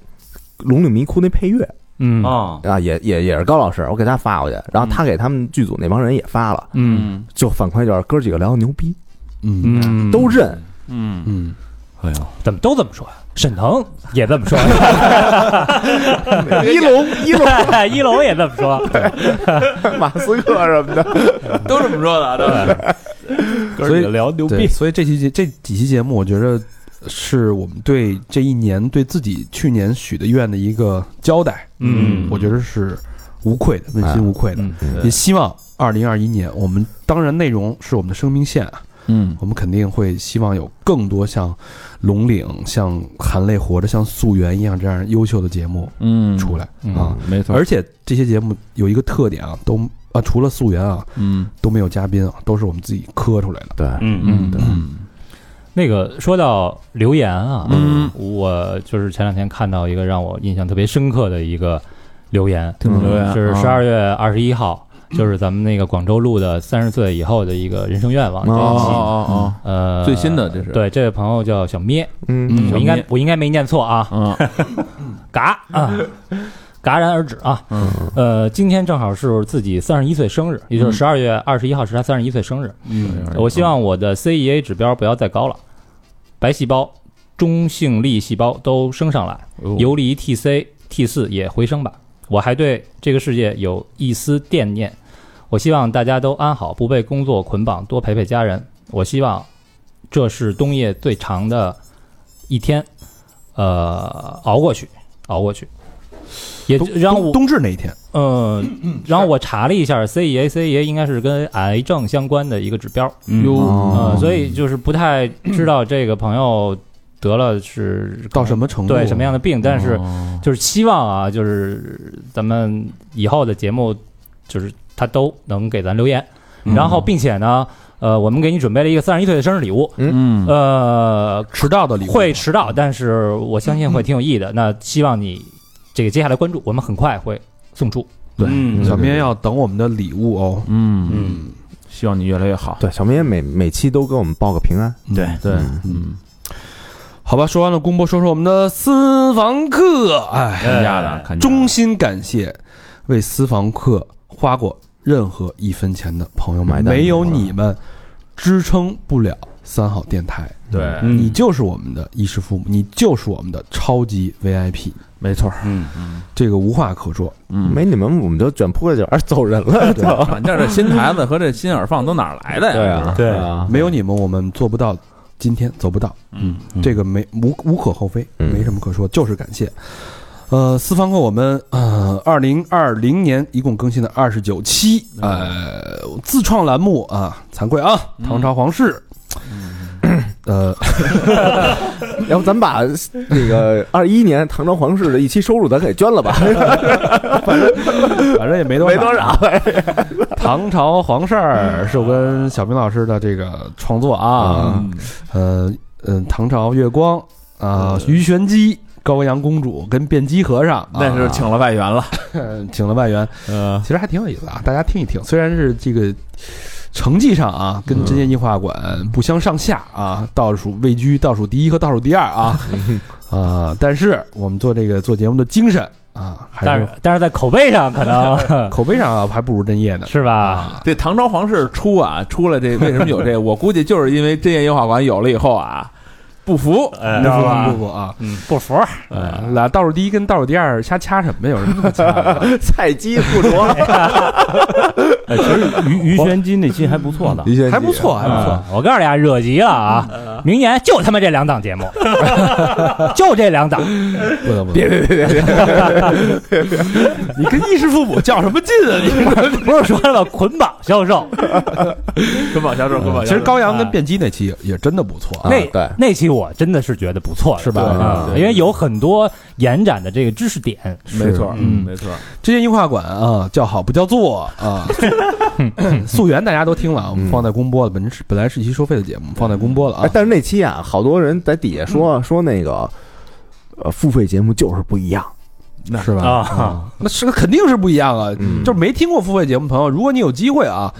龙岭迷窟》那配乐嗯。啊，啊，也也也是高老师，我给他发过去，然后他给他们剧组那帮人也发了，嗯。嗯。就反馈就是哥几个聊的牛逼，嗯嗯，都认，嗯嗯，哎呦，怎么都这么说呀？沈腾也这么说，一龙一龙一龙也这么说，马斯克什么的，都这么说的，都是所以聊牛逼，所以这期节这几期节目，我觉得是我们对这一年对自己去年许的愿的一个交代。嗯我觉得是无愧的，问心无愧的。嗯也希望二零二一年，我们当然内容是我们的生命线啊，嗯。我们肯定会希望有更多像龙岭、像含泪活着、像溯源一样这样优秀的节目嗯。出来、嗯啊。没错，而且这些节目有一个特点啊，都啊除了溯源啊嗯。都没有嘉宾啊，都是我们自己磕出来的。对，嗯嗯对，嗯那个说到留言啊，嗯。我就是前两天看到一个让我印象特别深刻的一个留言，留言啊是十二月二十一号，就是咱们那个广州录的三十岁以后的一个人生愿望这哦一期。哦哦呃，最新的这是对这位朋友叫小咩，嗯嗯我应该我应该没念错啊，哦，嘎啊，戛然而止啊。嗯呃，今天正好是自己三十一岁生日，也就是十二月二十一号是他三十一岁生日。嗯我希望我的 CEA 指标不要再高了，白细胞、中性粒细胞都升上来，游离 TC、T 四也回升吧。我还对这个世界有一丝惦念，我希望大家都安好，不被工作捆绑，多陪陪家人。我希望这是冬夜最长的一天，呃，熬过去，熬过去。也冬让我冬冬至那一天，呃，然后我查了一下，CEA，CEA 应该是跟癌症相关的一个指标，嗯哟哦呃，所以就是不太知道这个朋友得了是到什么程度？对什么样的病，但是哦就是希望啊，就是咱们以后的节目，就是他都能给咱留言，嗯。然后并且呢，呃，我们给你准备了一个三十一岁的生日礼物，嗯。呃，迟到的礼物。会迟到，但是我相信会挺有意义的。那希望你这个接下来关注，我们很快会送出。对嗯小编要等我们的礼物哦。嗯。嗯，希望你越来越好。对，小明每每期都给我们报个平安，对嗯对嗯，嗯，好吧，说完了公播，说说我们的私房课。哎，看家的，看家的衷心感谢为私房课花过任何一分钱的朋友，买单没有你们支撑不了三好电台。对，嗯。你就是我们的衣食父母，你就是我们的超级 VIP，没错，嗯嗯。这个无话可说。嗯，没你们我们就卷铺盖卷儿走人了，对反正这新台子和这新耳放都哪儿来的呀？对啊，对啊，没有你们，我们做不到今天，走不到。嗯，嗯。这个没无无可厚非，嗯。没什么可说，就是感谢。呃，私房课我们呃，二零二零年一共更新了二十九期，呃，自创栏目啊，惭愧啊，唐朝皇室，呃，要不咱把那个二一年唐朝皇室的一期收入咱给捐了吧？反 正反正也没多没多少，唐朝皇室儿是我跟小明老师的这个创作啊，呃嗯、唐朝月光啊，鱼玄机。高阳公主跟辩机和尚，那是请了外援了。啊 请了外援，嗯 其实还挺有意思啊，大家听一听。虽然是这个成绩上啊，跟真言艺画馆不相上下啊，倒数位居倒数第一和倒数第二啊，啊，但是我们做这个做节目的精神啊，还但是但是在口碑上可能口碑上啊还不如真叶呢。是吧？这唐朝皇室出啊，出了这为什么有这？我估计就是因为真业音画馆有了以后啊，不服，哎你知道吧？不服啊，嗯，不服。呃，俩倒数第一跟倒数第二瞎掐什么呀？有什么可掐的？菜鸡不着，哎，其实于于玄机那期还不错的，于玄还不错，还不错。啊我告诉你啊，惹急了啊！明年就他妈这两档节目，就这两档。不能不能，别别别别别，你跟衣食父母较什么劲啊？你不是说了吗？捆绑销售，捆绑销售，捆绑其实高阳跟卞基那期也也真的不错啊。那对那期我真的是觉得不错的，是吧啊因为有很多延展的这个知识点。没错，嗯没错，这些音画馆啊，叫好不叫座啊。溯源大家都听了，我们放在公播了。本是本来是一期收费的节目，放在公播了啊哎，。但是那期啊，好多人在底下说说那个，呃，付费节目就是不一样，是吧？啊，那是个肯定是不一样啊。嗯就是没听过付费节目朋友，如果你有机会啊，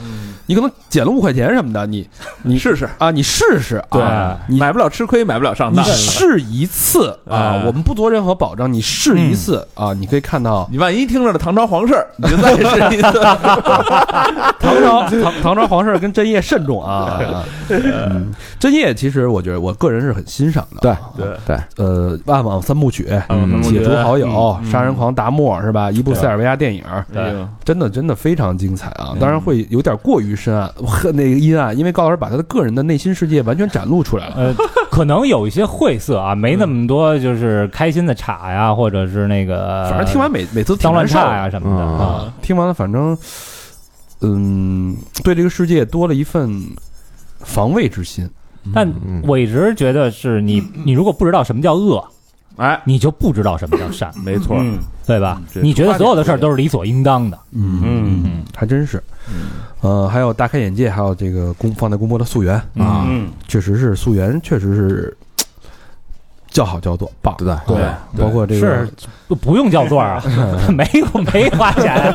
你可能减了五块钱什么的，你你试试，啊，你试试啊，你买不了吃亏，买不了上当你当。试一次啊，哎我们不做任何保证，你试一次啊，你可以看到你万一听着了唐朝皇室，你就再试一次。唐朝唐唐朝皇室跟真叶慎重啊。真叶其实我觉得我个人是很欣赏的。对啊对对，呃，万网三部曲，嗯解除好友，嗯杀人狂达莫是吧？一部塞尔维亚电影，对真的真的非常精彩啊！当然会有点过于深暗，和那个阴暗，因为高老师把他的个人的内心世界完全展露出来了。呃，可能有一些晦涩啊，没那么多就是开心的岔呀，或者是那个，反正听完每每次挺脏乱难受的差呀什么的嗯啊。听完了，反正嗯，对这个世界多了一份防卫之心。但嗯我一直觉得是你，你如果不知道什么叫恶，哎，你就不知道什么叫善，没错，嗯。对吧？你觉得所有的事儿都是理所应当的，嗯嗯还真是。呃，还有大开眼界，还有这个公放在公播的溯源。啊，嗯，确实是溯源，确实是叫好叫座，棒。对对。啊包括这个是不不用叫座啊，没有没花钱，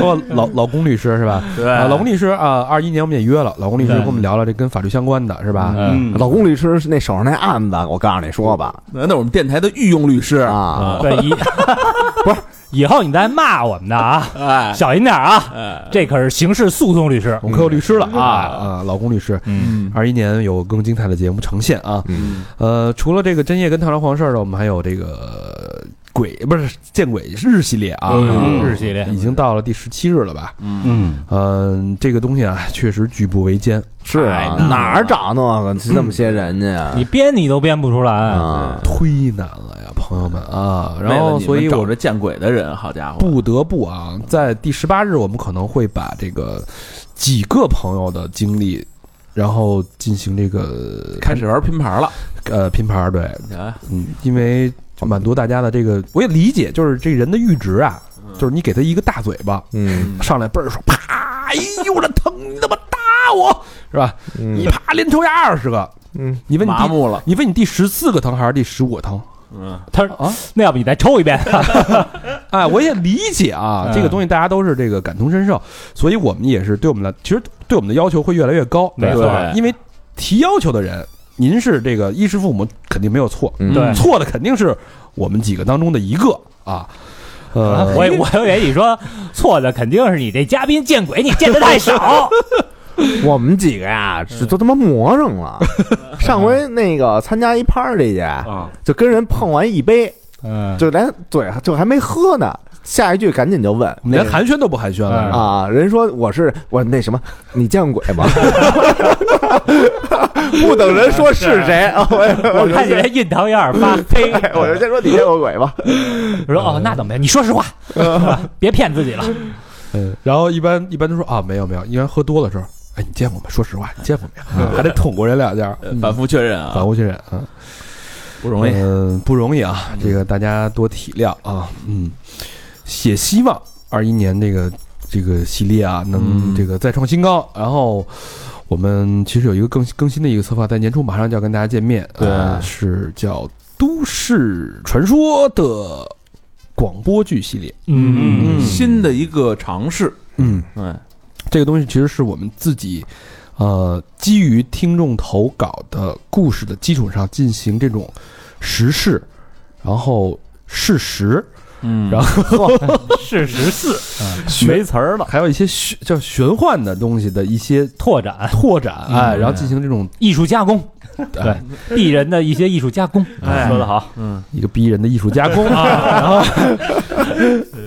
包括老老龚律师是吧？对。啊，老龚律师啊，二一年我们也约了，老龚律师对。跟我们聊聊这跟法律相关的是吧？嗯。老公律师那手上那案子，我告诉你说吧，那那我们电台的御用律师啊，对，一。不是以后你再骂我们的啊，哎。小心点啊，哎，这可是刑事诉讼律师。我。们可有律师了啊。啊，老公律师。嗯，二一年有更精彩的节目呈现啊，嗯。呃，除了这个真夜跟唐朝皇室的，我们还有这个鬼不是见鬼日系列啊，嗯日系列。已经到了第十七日了吧？嗯，嗯，这个东西啊，确实举步维艰，是啊，哪儿找那个？那么些人去呀？你编你都编不出来，啊，忒难了呀，朋友们啊。然后，所以我找着见鬼的人，好家伙，不得不啊，在第十八日，我们可能会把这个几个朋友的经历，然后进行这个开始玩拼盘了，呃拼盘儿，对，啊。嗯，因为满足大家的这个，我也理解，就是这人的阈值啊，就是你给他一个大嘴巴，嗯。上来倍儿爽，啪，哎呦我这疼，你他妈打我是吧？嗯。你啪连抽下二十个，嗯，你问你第麻木了，你问你第十四个疼还是第十五个疼？嗯，他说啊那要不你再抽一遍 哎，我也理解啊，嗯这个东西大家都是这个感同身受，所以我们也是对我们的，其实对我们的要求会越来越高，没错因为提要求的人，您是这个衣食父母肯定没有错，嗯对错的肯定是我们几个当中的一个啊。呃，我我以为你说错的肯定是你这嘉宾见鬼，你见的太少。我们几个呀，这都他妈魔怔了。上回那个参加一 party 去，啊，就跟人碰完一杯，嗯，就连嘴就还没喝呢，下一句赶紧就问连寒暄都不寒暄了，啊，人说我是我那什么，你见过鬼吗？不等人说是谁，啊我我看你这印堂有点发 黑。我就先说你见过鬼吧。我 说哦，那怎么样？你说实话，别骗自己了。嗯，然后一般一般都说啊，没有没有，一般喝多了时候，哎，你见过吗？说实话，你见过没有？还得捅过人两下，嗯反复确认啊，反复确认啊，不容易，嗯，不容易啊，这个大家多体谅啊，嗯，也希望二一年这个这个系列啊，能嗯这个再创新高。然后我们其实有一个更更新的一个策划，在年初马上就要跟大家见面，对呃是叫《都市传说》的广播剧系列。嗯新的一个尝试，嗯，哎，这个东西其实是我们自己。呃，基于听众投稿的故事的基础上进行这种时事，然后事实，嗯。然后 是十四没词儿了，还有一些玄叫玄幻的东西的一些拓展拓展，哎，嗯然后进行这种艺术加工，对鄙人的一些艺术加工，哎说得好，嗯，一个逼人的艺术加工啊，然后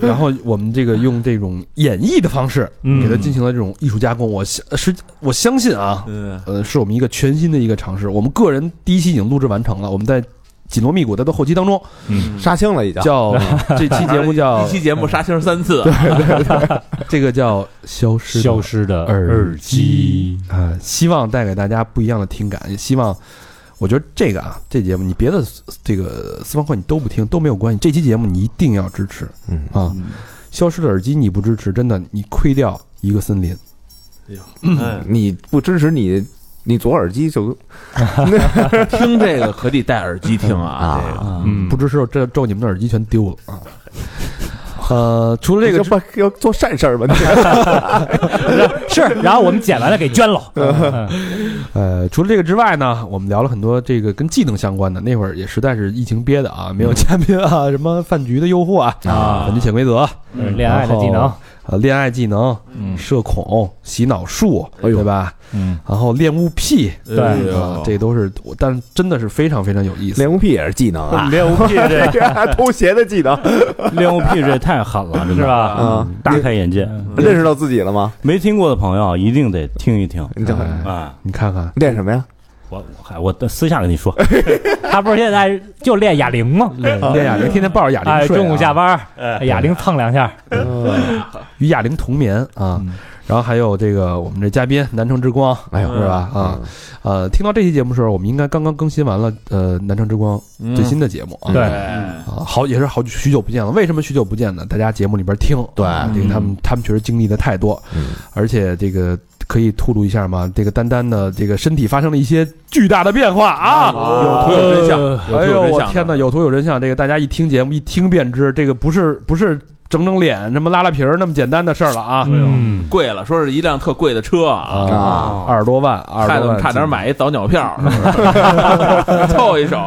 然后我们这个用这种演绎的方式嗯给它进行了这种艺术加工，我相是我相信啊，嗯，呃，是我们一个全新的一个尝试。我们个人第一期已经录制完成了，我们在紧锣密鼓的到后期当中，嗯，杀青了已经。叫 这期节目叫 一期节目杀青三次，对对对这个叫消失消失的耳耳机，啊、希望带给大家不一样的听感，也希望。我觉得这个啊，这节目你别的这个私房课你都不听都没有关系，这期节目你一定要支持嗯啊！消失的耳机你不支持，真的你亏掉一个森林。哎，你不支持你，你左耳机就 听这个可得戴耳机听啊，啊这个嗯不知是这咒你们的耳机全丢了啊！呃，除了这个要做善事儿吧？你 是，然后我们捡完了给捐了，嗯呃，除了这个之外呢，我们聊了很多这个跟技能相关的。那会儿也实在是疫情憋的啊，没有嘉宾啊，什么饭局的诱惑啊，啊反击潜规则，嗯恋爱的技能，呃，恋爱技能、嗯社恐、洗脑术，哎呦对吧？嗯，然后恋物癖，对哎呦啊，这都是我，但真的是非常非常有意思。恋物癖也是技能啊，恋物癖这 偷鞋的技能 恋物癖这太狠了，是吧啊！大开眼界。认识到自己了吗？没听过的朋友一定得听一听你这哎啊！你看看，练什么呀？我我还我私下跟你说，他不是现在就练哑铃吗？练哑铃，天天抱着哑铃哎，睡啊，中午下班哑铃蹭两下，与哑铃同眠啊。然后还有这个我们这嘉宾南城之光，哎呦是吧？啊，呃，听到这期节目的时候，我们应该刚刚更新完了呃南城之光最新的节目啊。对啊，好也是好许久不见了。为什么许久不见呢？大家节目里边听，对啊这个他们他们确实经历的太多，嗯而且这个可以透露一下吗？这个丹丹的这个身体发生了一些巨大的变化啊！有图有真相，有图哎呦，有真相我天哪，有图有真相！这个大家一听节目一听便知，这个不是不是整整脸什么拉拉皮儿那么简单的事儿了啊！嗯，贵了，说是一辆特贵的车啊，啊，二十多万，二十多万，差点。买一早鸟票，凑一手，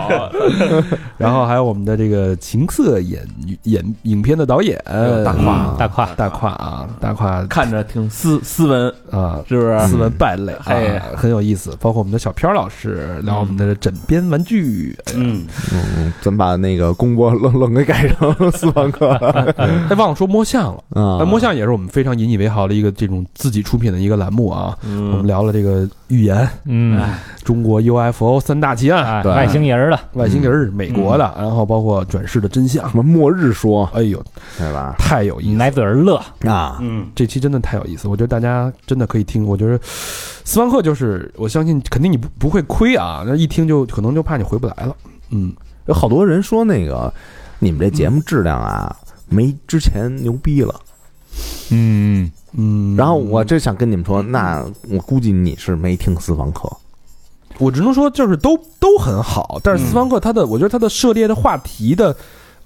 然后还有我们的这个情色演演影片的导演。大胯啊大胯大胯啊，大胯看着挺斯斯文，啊，是不是？斯文败类，哎啊，很有意思。包括我们的小飘老师聊我们的枕边玩具，嗯，嗯，咱把那个公播愣愣给改成斯文课了哎，忘了说摸象了。啊哎，摸象也是我们非常引以为豪的一个这种自己出品的一个栏目啊。我们嗯，聊了这个预言、嗯，中国 UFO 三大奇案、哎，外星人儿的，外星人、美国的，然后包括转世的真相什。么末日说，哎呦，对吧？太有意思！来自而乐，啊，嗯，这期真的太有意思，我觉得大家真的可以听。我觉得斯万克就是，我相信肯定你不不会亏啊，那一听就可能就怕你回不来了。嗯，有好多人说那个你们这节目质量啊，没之前牛逼了。嗯，嗯，然后我这想跟你们说，那我估计你是没听私房课。我只能说就是都都很好，但是私房课它的，我觉得它的涉猎的话题的，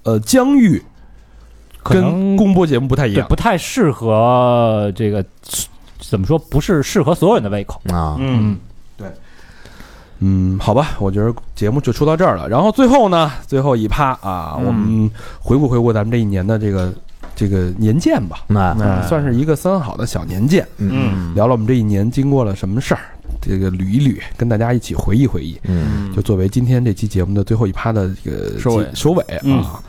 呃，疆域跟公播节目不太一对，样。不太适合这个怎么说？不是适合所有人的胃口。啊，嗯，嗯，好吧，我觉得节目就说到这儿了。然后最后呢，最后一趴啊，嗯我们回顾回顾咱们这一年的这个这个年鉴吧，那啊，算是一个三好的小年鉴，嗯聊了我们这一年经过了什么事儿，这个捋一捋，跟大家一起回忆回忆。嗯就作为今天这期节目的最后一趴的这个收尾结收尾嗯啊。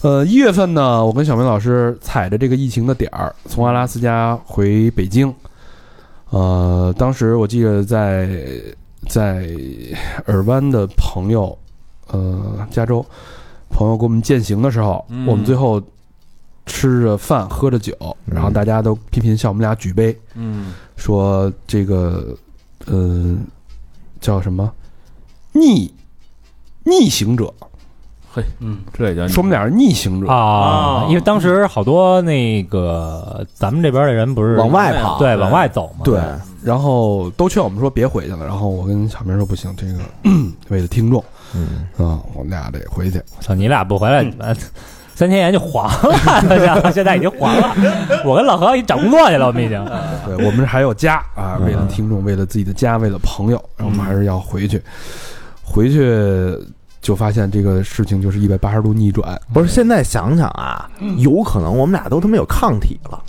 呃，一月份呢，我跟小明老师踩着这个疫情的点儿，从阿拉斯加回北京。呃，当时我记得在在尔湾的朋友，呃，加州朋友给我们践行的时候，嗯。我们最后吃着饭喝着酒，嗯然后大家都频频向我们俩举杯，嗯。说这个，呃，叫什么？逆逆行者，嗯，这也叫说我们俩是逆行者。啊哦，因为当时好多那个咱们这边的人不是往外跑，对往外走嘛，对，然后都劝我们说别回去了，然后我跟小明说不行，这个 为了听众嗯，啊，我们俩得回去。操，你俩不回来，呃三千元就黄了，现在已经黄了。我跟老何已经找工作去了，我们已经。对我们还有家啊，嗯为了听众，为了自己的家，为了朋友，然后我们还是要回去。回去就发现这个事情就是一百八十度逆转。不是，现在想想啊，有可能我们俩都他妈有抗体了。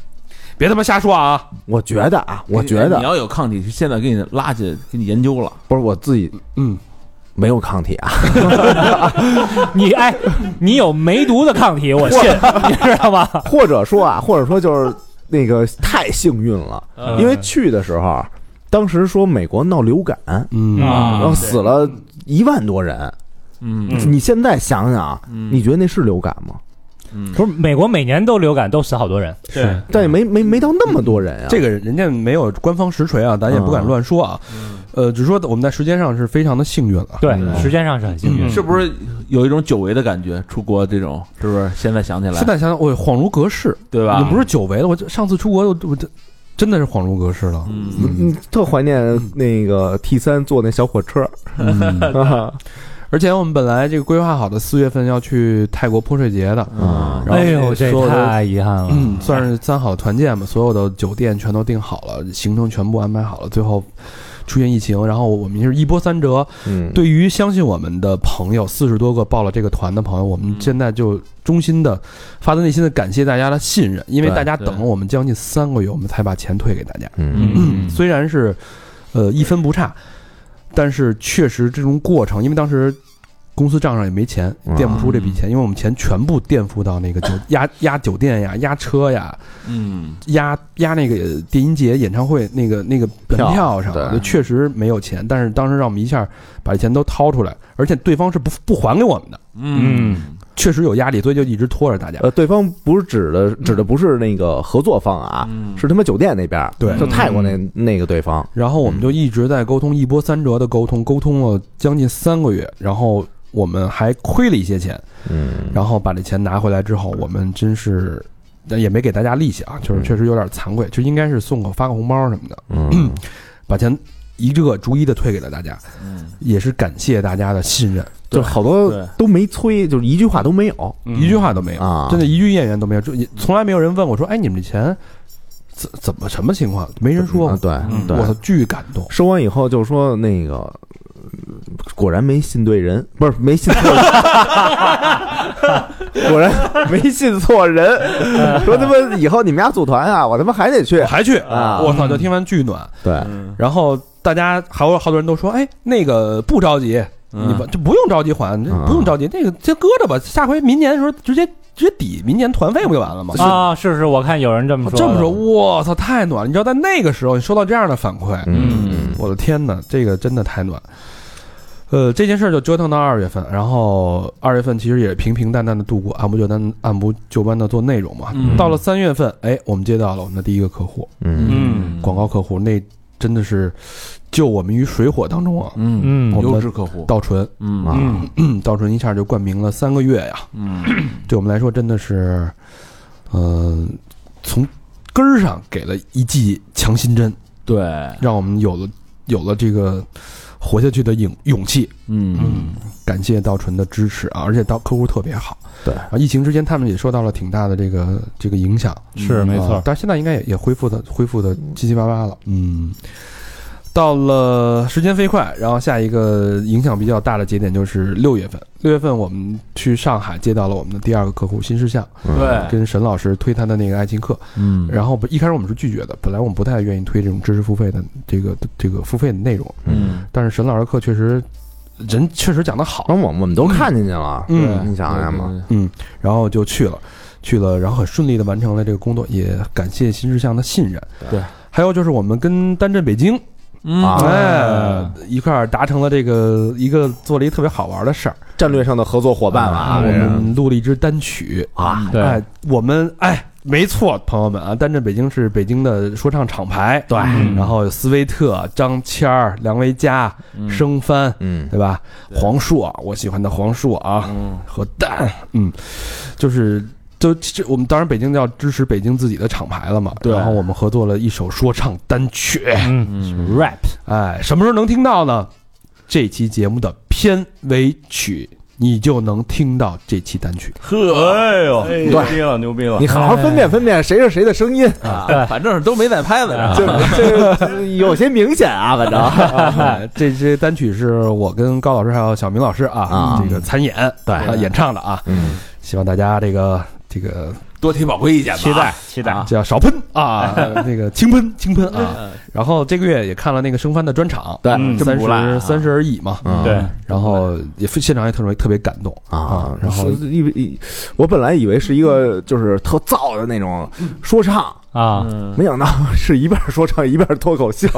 别他妈瞎说啊！我觉得啊，我觉得你要有抗体，现在给你拉去给你研究了。不是我自己嗯，没有抗体啊，你哎，你有梅毒的抗体，我信，你知道吗？或者说啊，或者说就是那个太幸运了，因为去的时候，当时说美国闹流感，嗯啊然后死了一万多人。嗯你现在想想，你觉得那是流感吗？嗯不是美国每年都流感，都死好多人。对，但也没没没到那么多人啊。这个人家没有官方实锤啊，咱也不敢乱说啊。呃，只是说我们在时间上是非常的幸运了。对，嗯时间上是很幸运。是不是有一种久违的感觉？出国这种是不是？现在想起来，现在想想，我恍如隔世，对吧？也不是久违了。我这上次出国，我我真的是恍如隔世了。嗯，嗯，特怀念那个 T 三坐那小火车，而且我们本来这个规划好的四月份要去泰国泼水节的，嗯然后哎呦，这太遗憾了。嗯，算是三好团建吧，所有的酒店全都订好了，行程全部安排好了，最后出现疫情，然后我们是一波三折。嗯，对于相信我们的朋友，四十多个报了这个团的朋友，我们现在就衷心的、发自内心的感谢大家的信任，因为大家等了我们将近三个月，我们才把钱退给大家。嗯嗯虽然是呃一分不差，但是确实这种过程，因为当时公司账上也没钱，嗯。垫不出这笔钱，因为我们钱全部垫付到那个酒 压压酒店呀、压车呀、嗯。压压那个电音节演唱会那个那个门票上，确实没有钱。但是当时让我们一下把钱都掏出来，而且对方是不不还给我们的，嗯确实有压力，所以就一直拖着大家。呃，对方不是指的指的不是那个合作方啊，嗯。是他妈酒店那边儿，对。就泰国那那个对方，然后我们就一直在沟通，一波三折的沟通，沟通了将近三个月，然后我们还亏了一些钱，嗯，然后把这钱拿回来之后，我们真是。但也没给大家利息啊，就是确实有点惭愧，就应该是送个发个红包什么的，嗯，把钱一个逐一的退给了大家，嗯。也是感谢大家的信任，就好多都没催，就是一句话都没有。一句话都没有，啊，真的，一句怨言都没有，就也从来没有人问我说：“哎，你们这钱怎怎么什么情况？”没人说。对嗯。对。我，操，巨感动。收完以后就说那个，呃果然没信对人，不是没信错人，果然没信错人。说他妈以后你们家组团啊，我他妈还得去我。还去啊我操！就听完巨暖，对，嗯然后大家还有好多人都说：“哎，那个不着急，你不就不用着急还，不用着急，那个先搁着吧，下回明年的时候直接直接抵明年团费不就完了吗？”啊，是是，我看有人这么说。这么说，我操，太暖了！你知道，在那个时候，你收到这样的反馈，嗯，我的天哪，这个真的太暖。呃，这件事儿就折腾到二月份，然后二月份其实也平平淡淡的度过，按部就班，按部就班的做内容嘛。嗯。到了三月份，哎，我们接到了我们的第一个客户，嗯。嗯广告客户，那真的是救我们于水火当中啊！嗯。嗯。我们优质客户。道纯，嗯。啊嗯。稻醇一下就冠名了三个月呀，嗯。对我们来说真的是，呃，从根儿上给了一剂强心针，对。让我们有了有了这个活下去的勇勇气。嗯嗯感谢稻纯的支持啊，而且到客户特别好。对啊，疫情之间他们也受到了挺大的这个这个影响，是没错啊但是现在应该也也恢复的恢复的七七八八了。嗯，到了时间飞快，然后下一个影响比较大的节点就是六月份。六月份我们去上海接到了我们的第二个客户新事项，对。跟沈老师推他的那个爱情课。嗯。然后不一开始我们是拒绝的，本来我们不太愿意推这种知识付费的这个这个付费的内容，嗯。但是沈老师课确实人确实讲得好，然后我我们都看进去了，嗯。你想想嘛，嗯，然后就去了，去了，然后很顺利的完成了这个工作，也感谢新事项的信任。对，还有就是我们跟单镇北京，嗯。啊哎，一块儿达成了这个一个做了一个特别好玩的事儿，战略上的合作伙伴了啊，我们录了一支单曲。啊，对。哎，我们哎，没错，朋友们啊，单镇北京是北京的说唱厂牌，对。嗯。然后有斯威特、张谦儿、梁维嘉、生帆，嗯。对吧？黄硕，我喜欢的黄硕啊，嗯。和蛋，嗯，就是就这我们当然北京要支持北京自己的厂牌了嘛，对然后我们合作了一首说唱单曲，嗯嗯，rap。哎，什么时候能听到呢？这期节目的片尾曲，你就能听到这期单曲。呵，哎呦，牛逼了，牛逼了。你！好好分辨分辨谁是谁的声音啊，啊，反正都没在拍子上，就这这有些明显啊，反正哎这些单曲是我跟高老师还有小明老师啊，啊这个参演对啊演唱的啊，嗯。希望大家这个这个多提宝贵意见吧。期待期待。啊，叫少喷啊，呃 那个轻喷轻喷啊。然后这个月也看了那个生番的专场，对嗯三十三十而已嘛。嗯。对，然后也现场也特别特别感动啊，然后是以为我本来以为是一个就是特燥的那种说唱，啊，嗯，没想到是一半说唱一半脱口秀，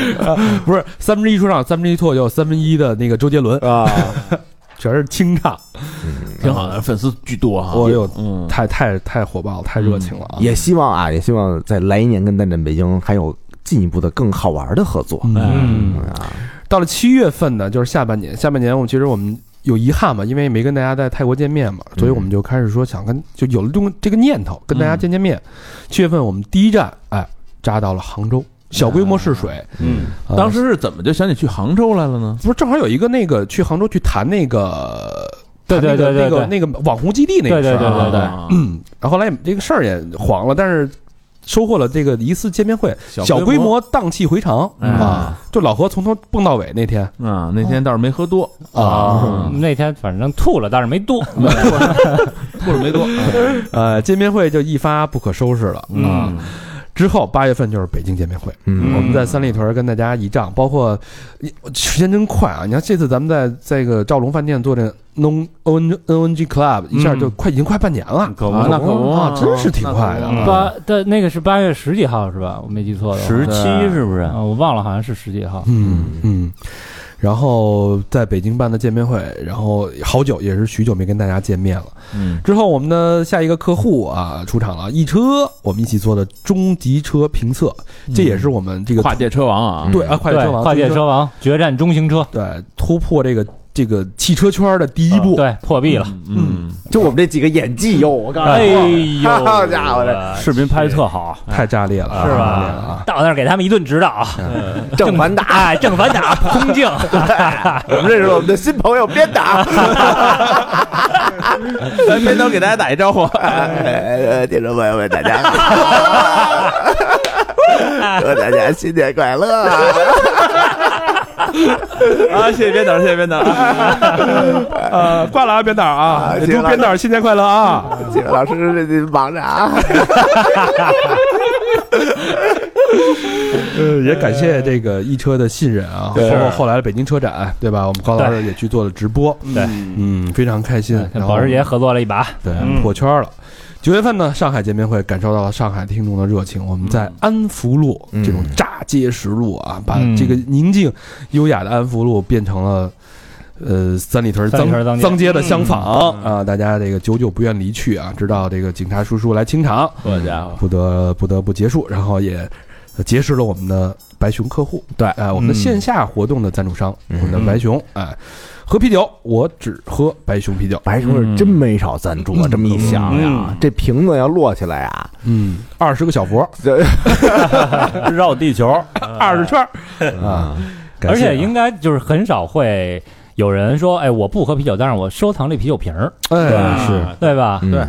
不是三分之一说唱，三分之一脱口秀，三分之一的那个周杰伦，啊，全是清唱，挺好的，粉丝巨多哈。我有嗯，太太太火爆了，太热情了啊！也希望啊，也希望在来年跟蛋蛋北京还有进一步的更好玩的合作。嗯，啊，到了七月份呢，就是下半年，下半年我们其实我们有遗憾嘛，因为没跟大家在泰国见面嘛，所以我们就开始说想跟就有了这种这个念头，跟大家见见面。七月份我们第一站哎扎到了杭州，小规模试水。嗯，呃当时是怎么就想起去杭州来了呢？不是正好有一个那个去杭州去谈那个。对对对对那个那个网红基地那个事儿啊对对对对啊嗯，然后后来这个事儿也黄了，但是收获了这个一次见面会，小小规模荡气回肠哎啊！就老何从头蹦到尾那天啊，那天倒是没喝多，啊，那天反正吐了，但是没多。吐了没多。呃，见面会就一发不可收拾了啊！嗯之后八月份就是北京见面会，嗯我们在三里屯跟大家一仗，包括你时间真快啊！你看这次咱们在在这个兆龙饭店做这 Non O N N N G Club，一下就快已经快半年了，可不啊那可不啊，真是挺快的。嗯八的那个是八月十几号是吧？我没记错的。十七是不是？啊，我忘了，好像是十几号。嗯嗯，然后在北京办的见面会，然后好久也是许久没跟大家见面了。嗯，之后我们的下一个客户啊出场了，易车，我们一起做的中级车评测，这也是我们这个跨界车王啊，对啊，跨界车王，跨界车王决战中型车，对突破这个这个汽车圈的第一步。对破壁了。嗯，就我们这几个演技哟，我告诉你哎你，呦，好家伙这，视频拍的特好，太炸裂了，是吧啊！？到那儿给他们一顿指导，正反打，哎，正反打，空镜，我们认识了我们的新朋友边打。来，边头给大家打一招呼。呃，听众朋友们，大家，祝大家新年快乐！啊，谢谢编导，谢谢编导。呃，挂了啊，编导啊，祝编导新年快乐啊！几位老师，这忙着啊。呃，也感谢这个易车的信任啊，包括后来的北京车展，对吧？我们高老师也去做了直播，对，嗯，非常开心。跟保时捷合作了一把，对嗯破圈了。九月份呢，上海见面会感受到了上海听众的热情。我们在安福路嗯这种炸街实路啊，把嗯这个宁静优雅的安福路变成了。呃，三里屯脏脏街。的相仿啊，大家这个久久不愿离去啊，直到这个警察叔叔来清场，好家伙，不得不得不结束，然后也呃结识了我们的白熊客户，对。哎、我们的嗯。线下活动的赞助商，嗯。我们的白熊，哎，喝啤酒，我只喝白熊啤酒，白熊是真没少赞助啊！这么一想呀嗯，这瓶子要落起来啊，嗯，二十个小佛，这 绕地球，二十圈。儿啊，而且应该就是很少会有人说，哎，我不喝啤酒，但是我收藏这啤酒瓶儿，哎是。对吧？嗯对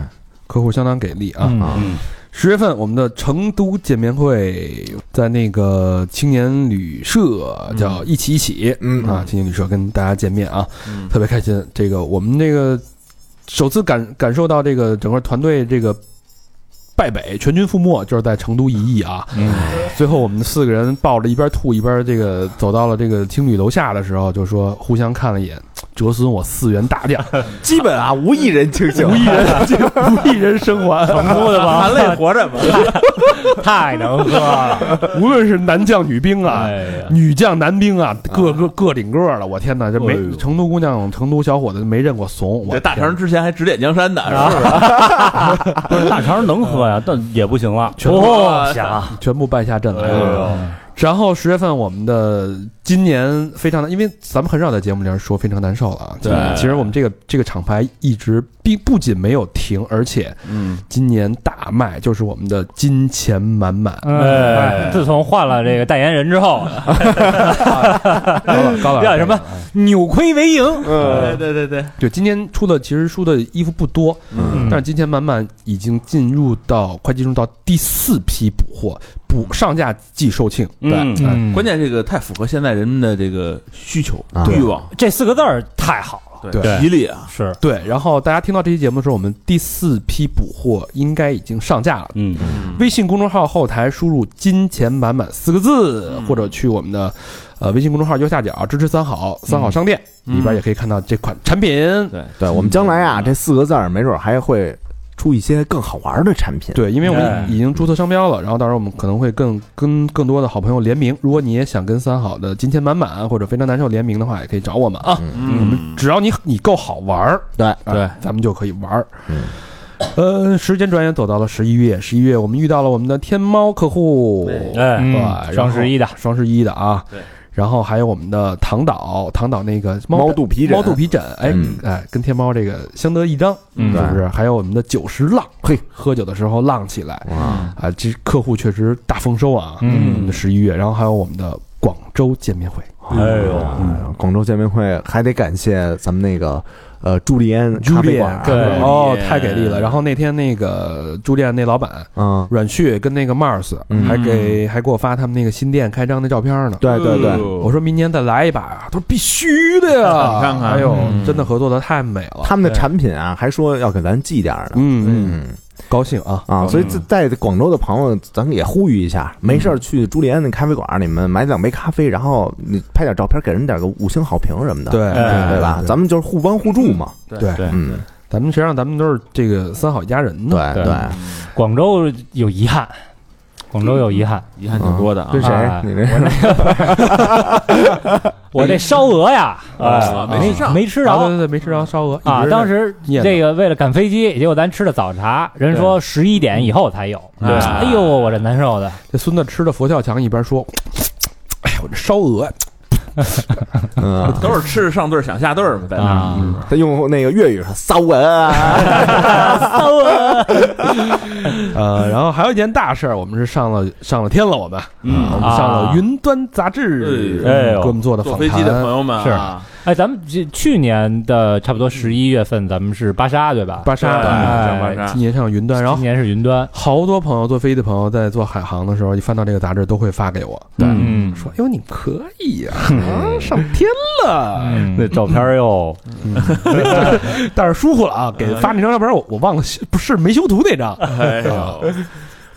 客户相当给力啊。嗯。啊。嗯十月份我们的成都见面会在那个青年旅社叫一起一起，嗯。啊，青年旅社跟大家见面啊，嗯。特别开心。这个我们这个首次感感受到这个整个团队这个败北，全军覆没，就是在成都一役啊。嗯，最后我们四个人抱着一边吐一边这个走到了这个青旅楼下的时候，就说互相看了一眼，折损我四员大将，基本啊无一人清醒，无一人无一人生还。成都的吧，含泪活着吧。太能喝了，无论是男将女兵啊，哎，女将男兵啊，个个个顶个了，我天哪，这没哎成都姑娘、成都小伙子没认过怂。我这大肠之前还指点江山呢，是不是？不是大肠能喝呀，但也不行了。全哦全部败下阵来哎了。呦，然后十月份我们的今年非常难，因为咱们很少在节目里面说非常难受了啊。对。其实我们这个这个厂牌一直并不仅没有停，而且嗯，今年大卖，就是我们的金钱满满。哎，自从换了这个代言人之后，高老高老师叫什么？扭亏为盈，嗯。对对对，对，今年出的其实出的衣服不多，嗯。但是金钱满满已经进入到快进入到第四批补货，补上架即售罄。嗯对嗯。关键这个太符合现在人们的这个需求啊。欲望，这四个字儿太好了，对吉利啊，是。对，然后大家听到这期节目的时候，我们第四批补货应该已经上架了。嗯，微信公众号后台输入“金钱满满”四个字，嗯。或者去我们的呃微信公众号右下角支持三好三好商店、嗯里边也可以看到这款产品。对，对我们将来啊，这四个字儿没准儿还会出一些更好玩的产品。对，因为我哎们已经注册商标了，然后到时候我们可能会更跟更多的好朋友联名。如果你也想跟三好的金钱满满或者非常难受联名的话，也可以找我们啊。嗯，只要你你够好玩儿，对啊对咱们就可以玩儿。嗯，呃，时间转眼走到了十一月，十一月我们遇到了我们的天猫客户，对哎，双十一的，双十一的啊，对，然后还有我们的唐岛，唐岛那个猫肚皮枕。猫肚皮枕，哎嗯。哎，跟天猫这个相得益彰，嗯。是不是？还有我们的九十浪，嘿，喝酒的时候浪起来。哇，啊，这客户确实大丰收啊，嗯十一月，然后还有我们的广州见面会，哎呦，嗯，广州见面会还得感谢咱们那个呃朱丽安咖啡馆，对。哦，太给力了。然后那天那个朱丽安那老板嗯，阮旭跟那个 Mars 嗯。还给还给我发他们那个新店开张的照片呢。对对对，我说明年再来一把。呀，他说必须的呀。你看看。哎呦，嗯。真的合作的太美了，他们的产品啊，还说要给咱寄点儿呢。嗯嗯，嗯高兴啊。啊，所以在在广州的朋友，咱们也呼吁一下，没事儿去朱利安那咖啡馆，你们买两杯咖啡，然后你拍点照片，给人点个五星好评什么的，对哎对吧？咱们就是互帮互助嘛。对对嗯，咱们实际上咱们都是这个三好一家人呢？对对。广州有遗憾，广州有遗憾，遗憾挺多的啊跟。谁啊？你这我这 烧鹅呀，没吃上没吃着啊对对对，没吃着烧鹅啊。当时这个为了赶飞机，结果咱吃的早茶，人说十一点以后才有。对哎呦，我这难受的。这孙子吃的佛跳墙，一边说：“哎呀，我这烧鹅，嗯，都是吃着上顿想下顿嘛，在那他用那个粤语说骚文啊，呃，然后还有一件大事儿，我们是上了上了天了，我们，嗯我们上了啊。云端杂志，哎呦。给我们做的访坐飞机的朋谈。友们是。啊，哎，咱们这去年的差不多十一月份，咱们是芭莎对吧？芭莎，对哎上芭莎今年上云端，然后今年是云端。好多朋友坐飞机的朋友在做海航的时候，一翻到这个杂志都会发给我，嗯，说：“哟，你可以呀、啊，上天了。嗯。那照片哟，但是疏忽了啊，给发那张照片我我忘了修，不是没修图那张。哎呦，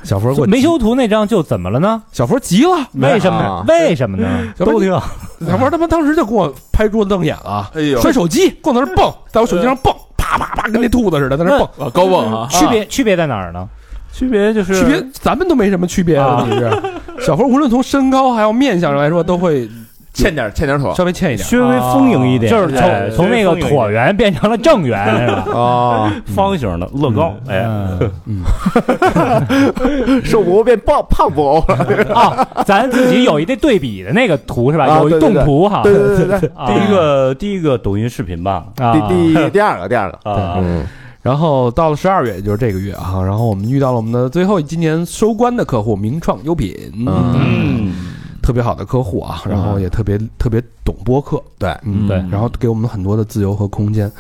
小佛给我没修图那张就怎么了呢？小佛急了，为什么呢？为什么呢？都挺好。小佛他妈当时就给我拍桌子瞪眼了，哎呦，摔手机，光在那儿蹦，在我手机上蹦，啪啪啪，跟那兔子似的在那儿蹦。啊高蹦啊，区别区别在哪儿呢？区别就是区别咱们都没什么区别，啊问题是小佛无论从身高还有面相上来说，都会欠点欠点妥，稍微欠一点。稍微丰盈一点，就是哎从从那个椭圆变成了正圆，是吧？哦，方形的乐高，哎，嗯 瘦不变胖，胖不欧了。啊，咱自己有一个对比的那个图是吧？有一啊对对动图哈。对对对对对，啊第一个第一个抖音视频吧，啊第第第二个第二个，啊，嗯，然后到了十二月，也就是这个月啊，然后我们遇到了我们的最后今年收官的客户名创优品，嗯，特别好的客户啊，然后也特别特别懂播客，对，嗯，对。然后给我们很多的自由和空间，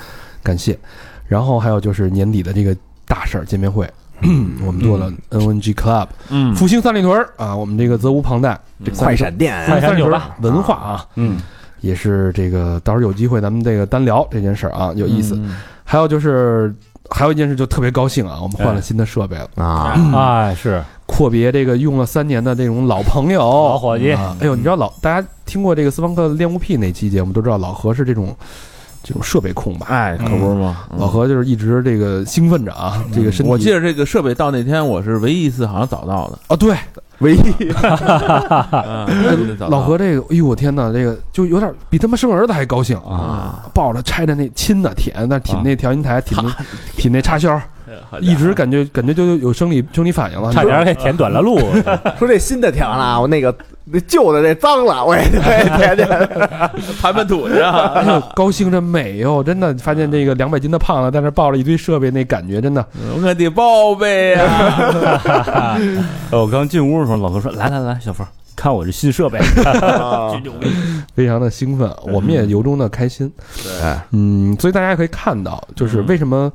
感谢。然后还有就是年底的这个大事儿见面会，我们做了 NNG Club 嗯。复兴三里屯儿啊，我们这个责无旁贷，这快闪店快三里屯儿快闪酒吧文化啊，嗯，也是这个到时候有机会咱们这个单聊这件事儿啊，有意思。还有就是还有一件事就特别高兴啊，我们换了新的设备了，啊，哎，是。阔别这个用了三年的这种老朋友，老伙计。啊哎呦，你知道老大家听过这个私房课恋物癖那期节目，都知道老何是这种这种设备控吧？哎，可不是吗？老何就是一直这个兴奋着啊，这个身体。我记得这个设备到那天我是唯一一次好像早到的，啊，对，唯一。老何这个，哎呦我天哪，这个就有点比他妈生儿子还高兴啊，抱着拆着那亲的舔，但挺啊那调音台，舔那舔那插销，一直感觉感觉就有生理生理反应了，差点给舔短了路。说这新的舔完了，我那个那旧的那脏了，我也我也舔舔。盘盘土去高兴着美哟！真的发现这个两百斤的胖子在那抱着一堆设备，那感觉真的我的宝贝呀！呃我刚进屋的时候，老哥说：“来来来，小峰，看我这新设备，非常的兴奋，我们也由衷的开心。对嗯，所以大家也可以看到，就是为什么，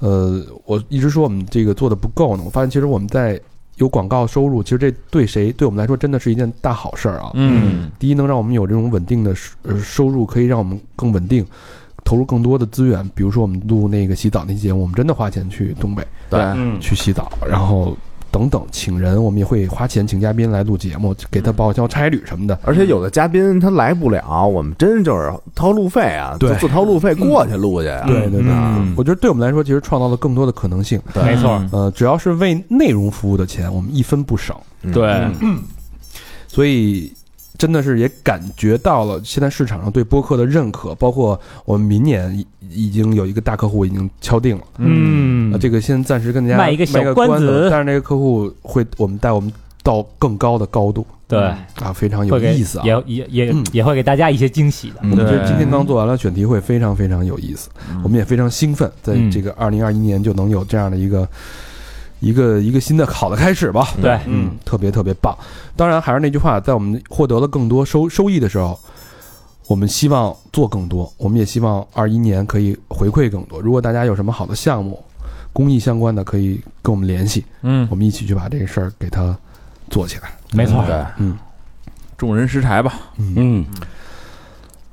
呃，我一直说我们这个做的不够呢？我发现其实我们在有广告收入，其实这对谁对我们来说真的是一件大好事儿啊。嗯第一，能让我们有这种稳定的收呃收入，可以让我们更稳定，投入更多的资源。比如说我们录那个洗澡那期节目，我们真的花钱去东北对，嗯，去洗澡，然后等等请人，我们也会花钱请嘉宾来录节目，给他报销差旅什么的。而且有的嘉宾他来不了，我们真就是掏路费啊，对。就自掏路费过去录去啊。对对对，嗯。我觉得对我们来说，其实创造了更多的可能性。对。没错，呃，只要是为内容服务的钱，我们一分不省。嗯。对，所以真的是也感觉到了现在市场上对播客的认可，包括我们明年已已经有一个大客户已经敲定了。嗯。呃，这个先暂时跟大家卖一个小关关子但是那个客户会我们带我们到更高的高度。对，啊，非常有意思啊。也也也嗯。也会给大家一些惊喜的。嗯我们这对今天刚做完了选题会，非常非常有意思，我们也非常兴奋，在嗯。这个二零二一年就能有这样的一个一个一个新的好的开始吧。对，嗯，特别特别棒。当然，还是那句话，在我们获得了更多收收益的时候，我们希望做更多，我们也希望二一年可以回馈更多。如果大家有什么好的项目，公益相关的，可以跟我们联系，嗯，我们一起去把这个事儿给它做起来。没错，对，嗯众人拾柴吧。嗯，嗯，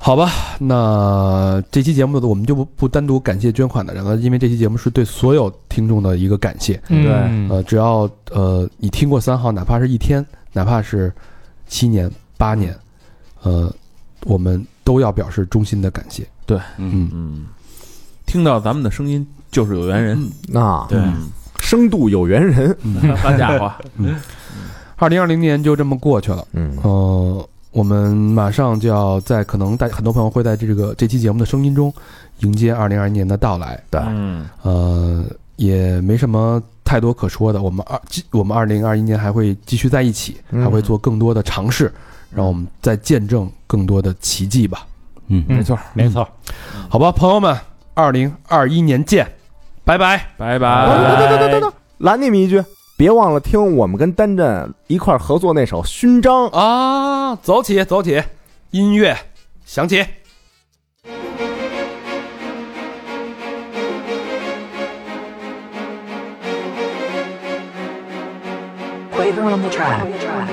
好吧，那这期节目我们就不不单独感谢捐款的人了，因为这期节目是对所有听众的一个感谢。嗯，呃，只要呃你听过三号，哪怕是一天，哪怕是七年、八年，呃，我们都要表示衷心的感谢。对。嗯，嗯，听到咱们的声音就是有缘人。啊，对，深度有缘人。好家伙，二零二零年就这么过去了。嗯。呃，我们马上就要在可能大很多朋友会在这个这期节目的声音中迎接二零二一年的到来。对嗯呃，也没什么太多可说的。我们二我们二零二一年还会继续在一起，嗯还会做更多的尝试，让我们再见证更多的奇迹吧。嗯，没错，没错，好吧，朋友们，二零二一年见，拜拜。拜等等等等等。等，拦你们一句，别忘了听我们跟丹震一块儿合作那首《勋章》。啊，走起，走起，音乐响起。On the track.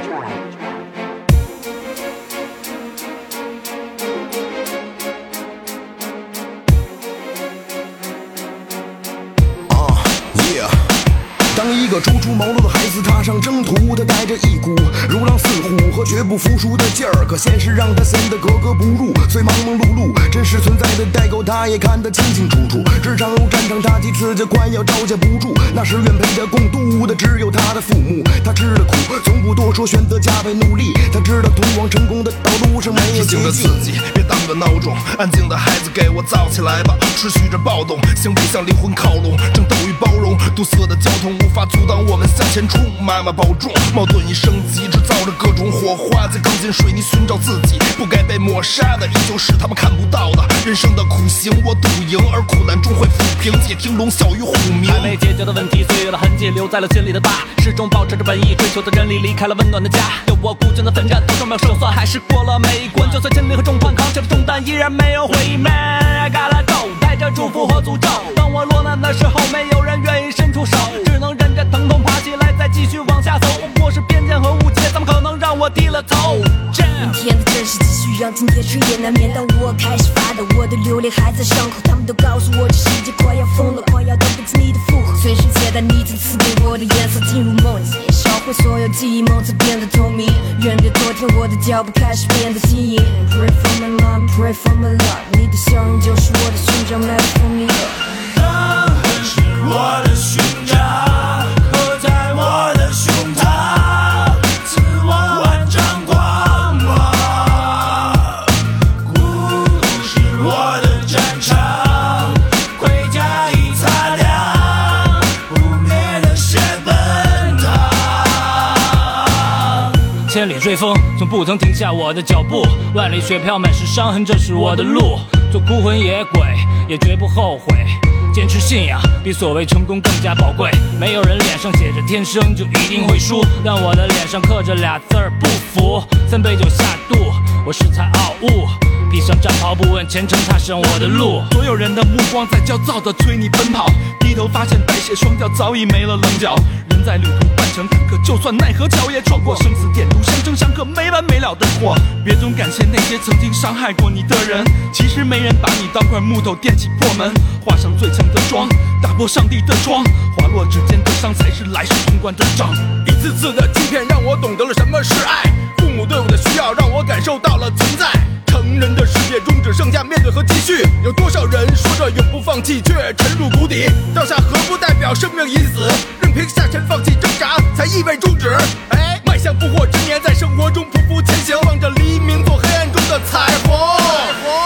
个初出茅庐的孩子踏上征途，他带着一股如狼似虎和绝不服输的劲儿，可现实让他显得格格不入。虽忙忙碌碌，真实存在的代沟他也看得清清楚楚。职场如战场，他几次就快要招架不住。那时愿陪他共度的只有他的父母，他吃了苦，从不多说，选择加倍努力。他知道通往成功的道路上没有捷平静的径。自己，别当个闹钟。安静的孩子，给我燥起来吧！持续着暴动，向不向灵魂靠拢？争斗与包容，堵塞的交通无法阻阻挡我们向前冲。妈妈保重，矛盾已升级，制造着各种火花，在钢筋水泥寻找自己。不该被抹杀的，依旧是他们看不到的人生的苦行。我赌赢，而苦难终会抚平。且听龙啸与虎鸣。还没解决的问题，岁月的痕迹留在了心里的疤，始终保持着本意，追求的真理，离开了温暖的家。有我孤军的奋战，头上没有胜算，还是过了每一关。就算心里和重判，扛起了重担，依然没有悔意。Man，I gotta go，带着祝福和诅咒。当我落难的时候，没有人愿意伸出手，只能忍着疼痛爬起来，再继续往下走。漠视偏见和误解，怎么可能让我低了头？明天的真实继续让今天彻夜难眠。当我开始发抖，我的流泪还在伤口。他们都告诉我这世界快要疯了，快要等不及你的复合。随时携带你曾赐给我的颜色，进入梦里，烧毁所有记忆，梦才变得透明。忍着昨天，我的脚步开始变得轻盈。Pray for my love, pray for my love，你的笑容就是我的勋章 for me love。我的勋章千里追风，从不曾停下我的脚步。万里雪飘，满是伤痕，这是我的路。做孤魂野鬼，也绝不后悔。坚持信仰，比所谓成功更加宝贵。没有人脸上写着天生就一定会输，但我的脸上刻着俩字儿不服。三杯酒下肚，我恃才傲物，披上战袍，不问前程，踏上我的路。所有人的目光在焦躁地催你奔跑，低头发现白雪双脚早已没了棱角。人在旅途半程坎坷，就算奈何桥也闯过，生死点读，相争相克，没完没了的活。别总感谢那些曾经伤害过你的人，其实没人把你当块木头垫起破门，画上最强的妆，打破上帝的窗，滑落指尖的伤才是来世通关的章。一次次的欺骗让我懂得了什么是爱，父父母对我的需要，让我感受到了存在。成人的世界中只剩下面对和继续。有多少人说着永不放弃，却沉入谷底？掉下河不代表生命已死，任凭下沉放弃挣扎，才意味终止。哎，迈向不惑之年，在生活中匍匐前行，望着黎明做黑暗中的彩虹。彩虹。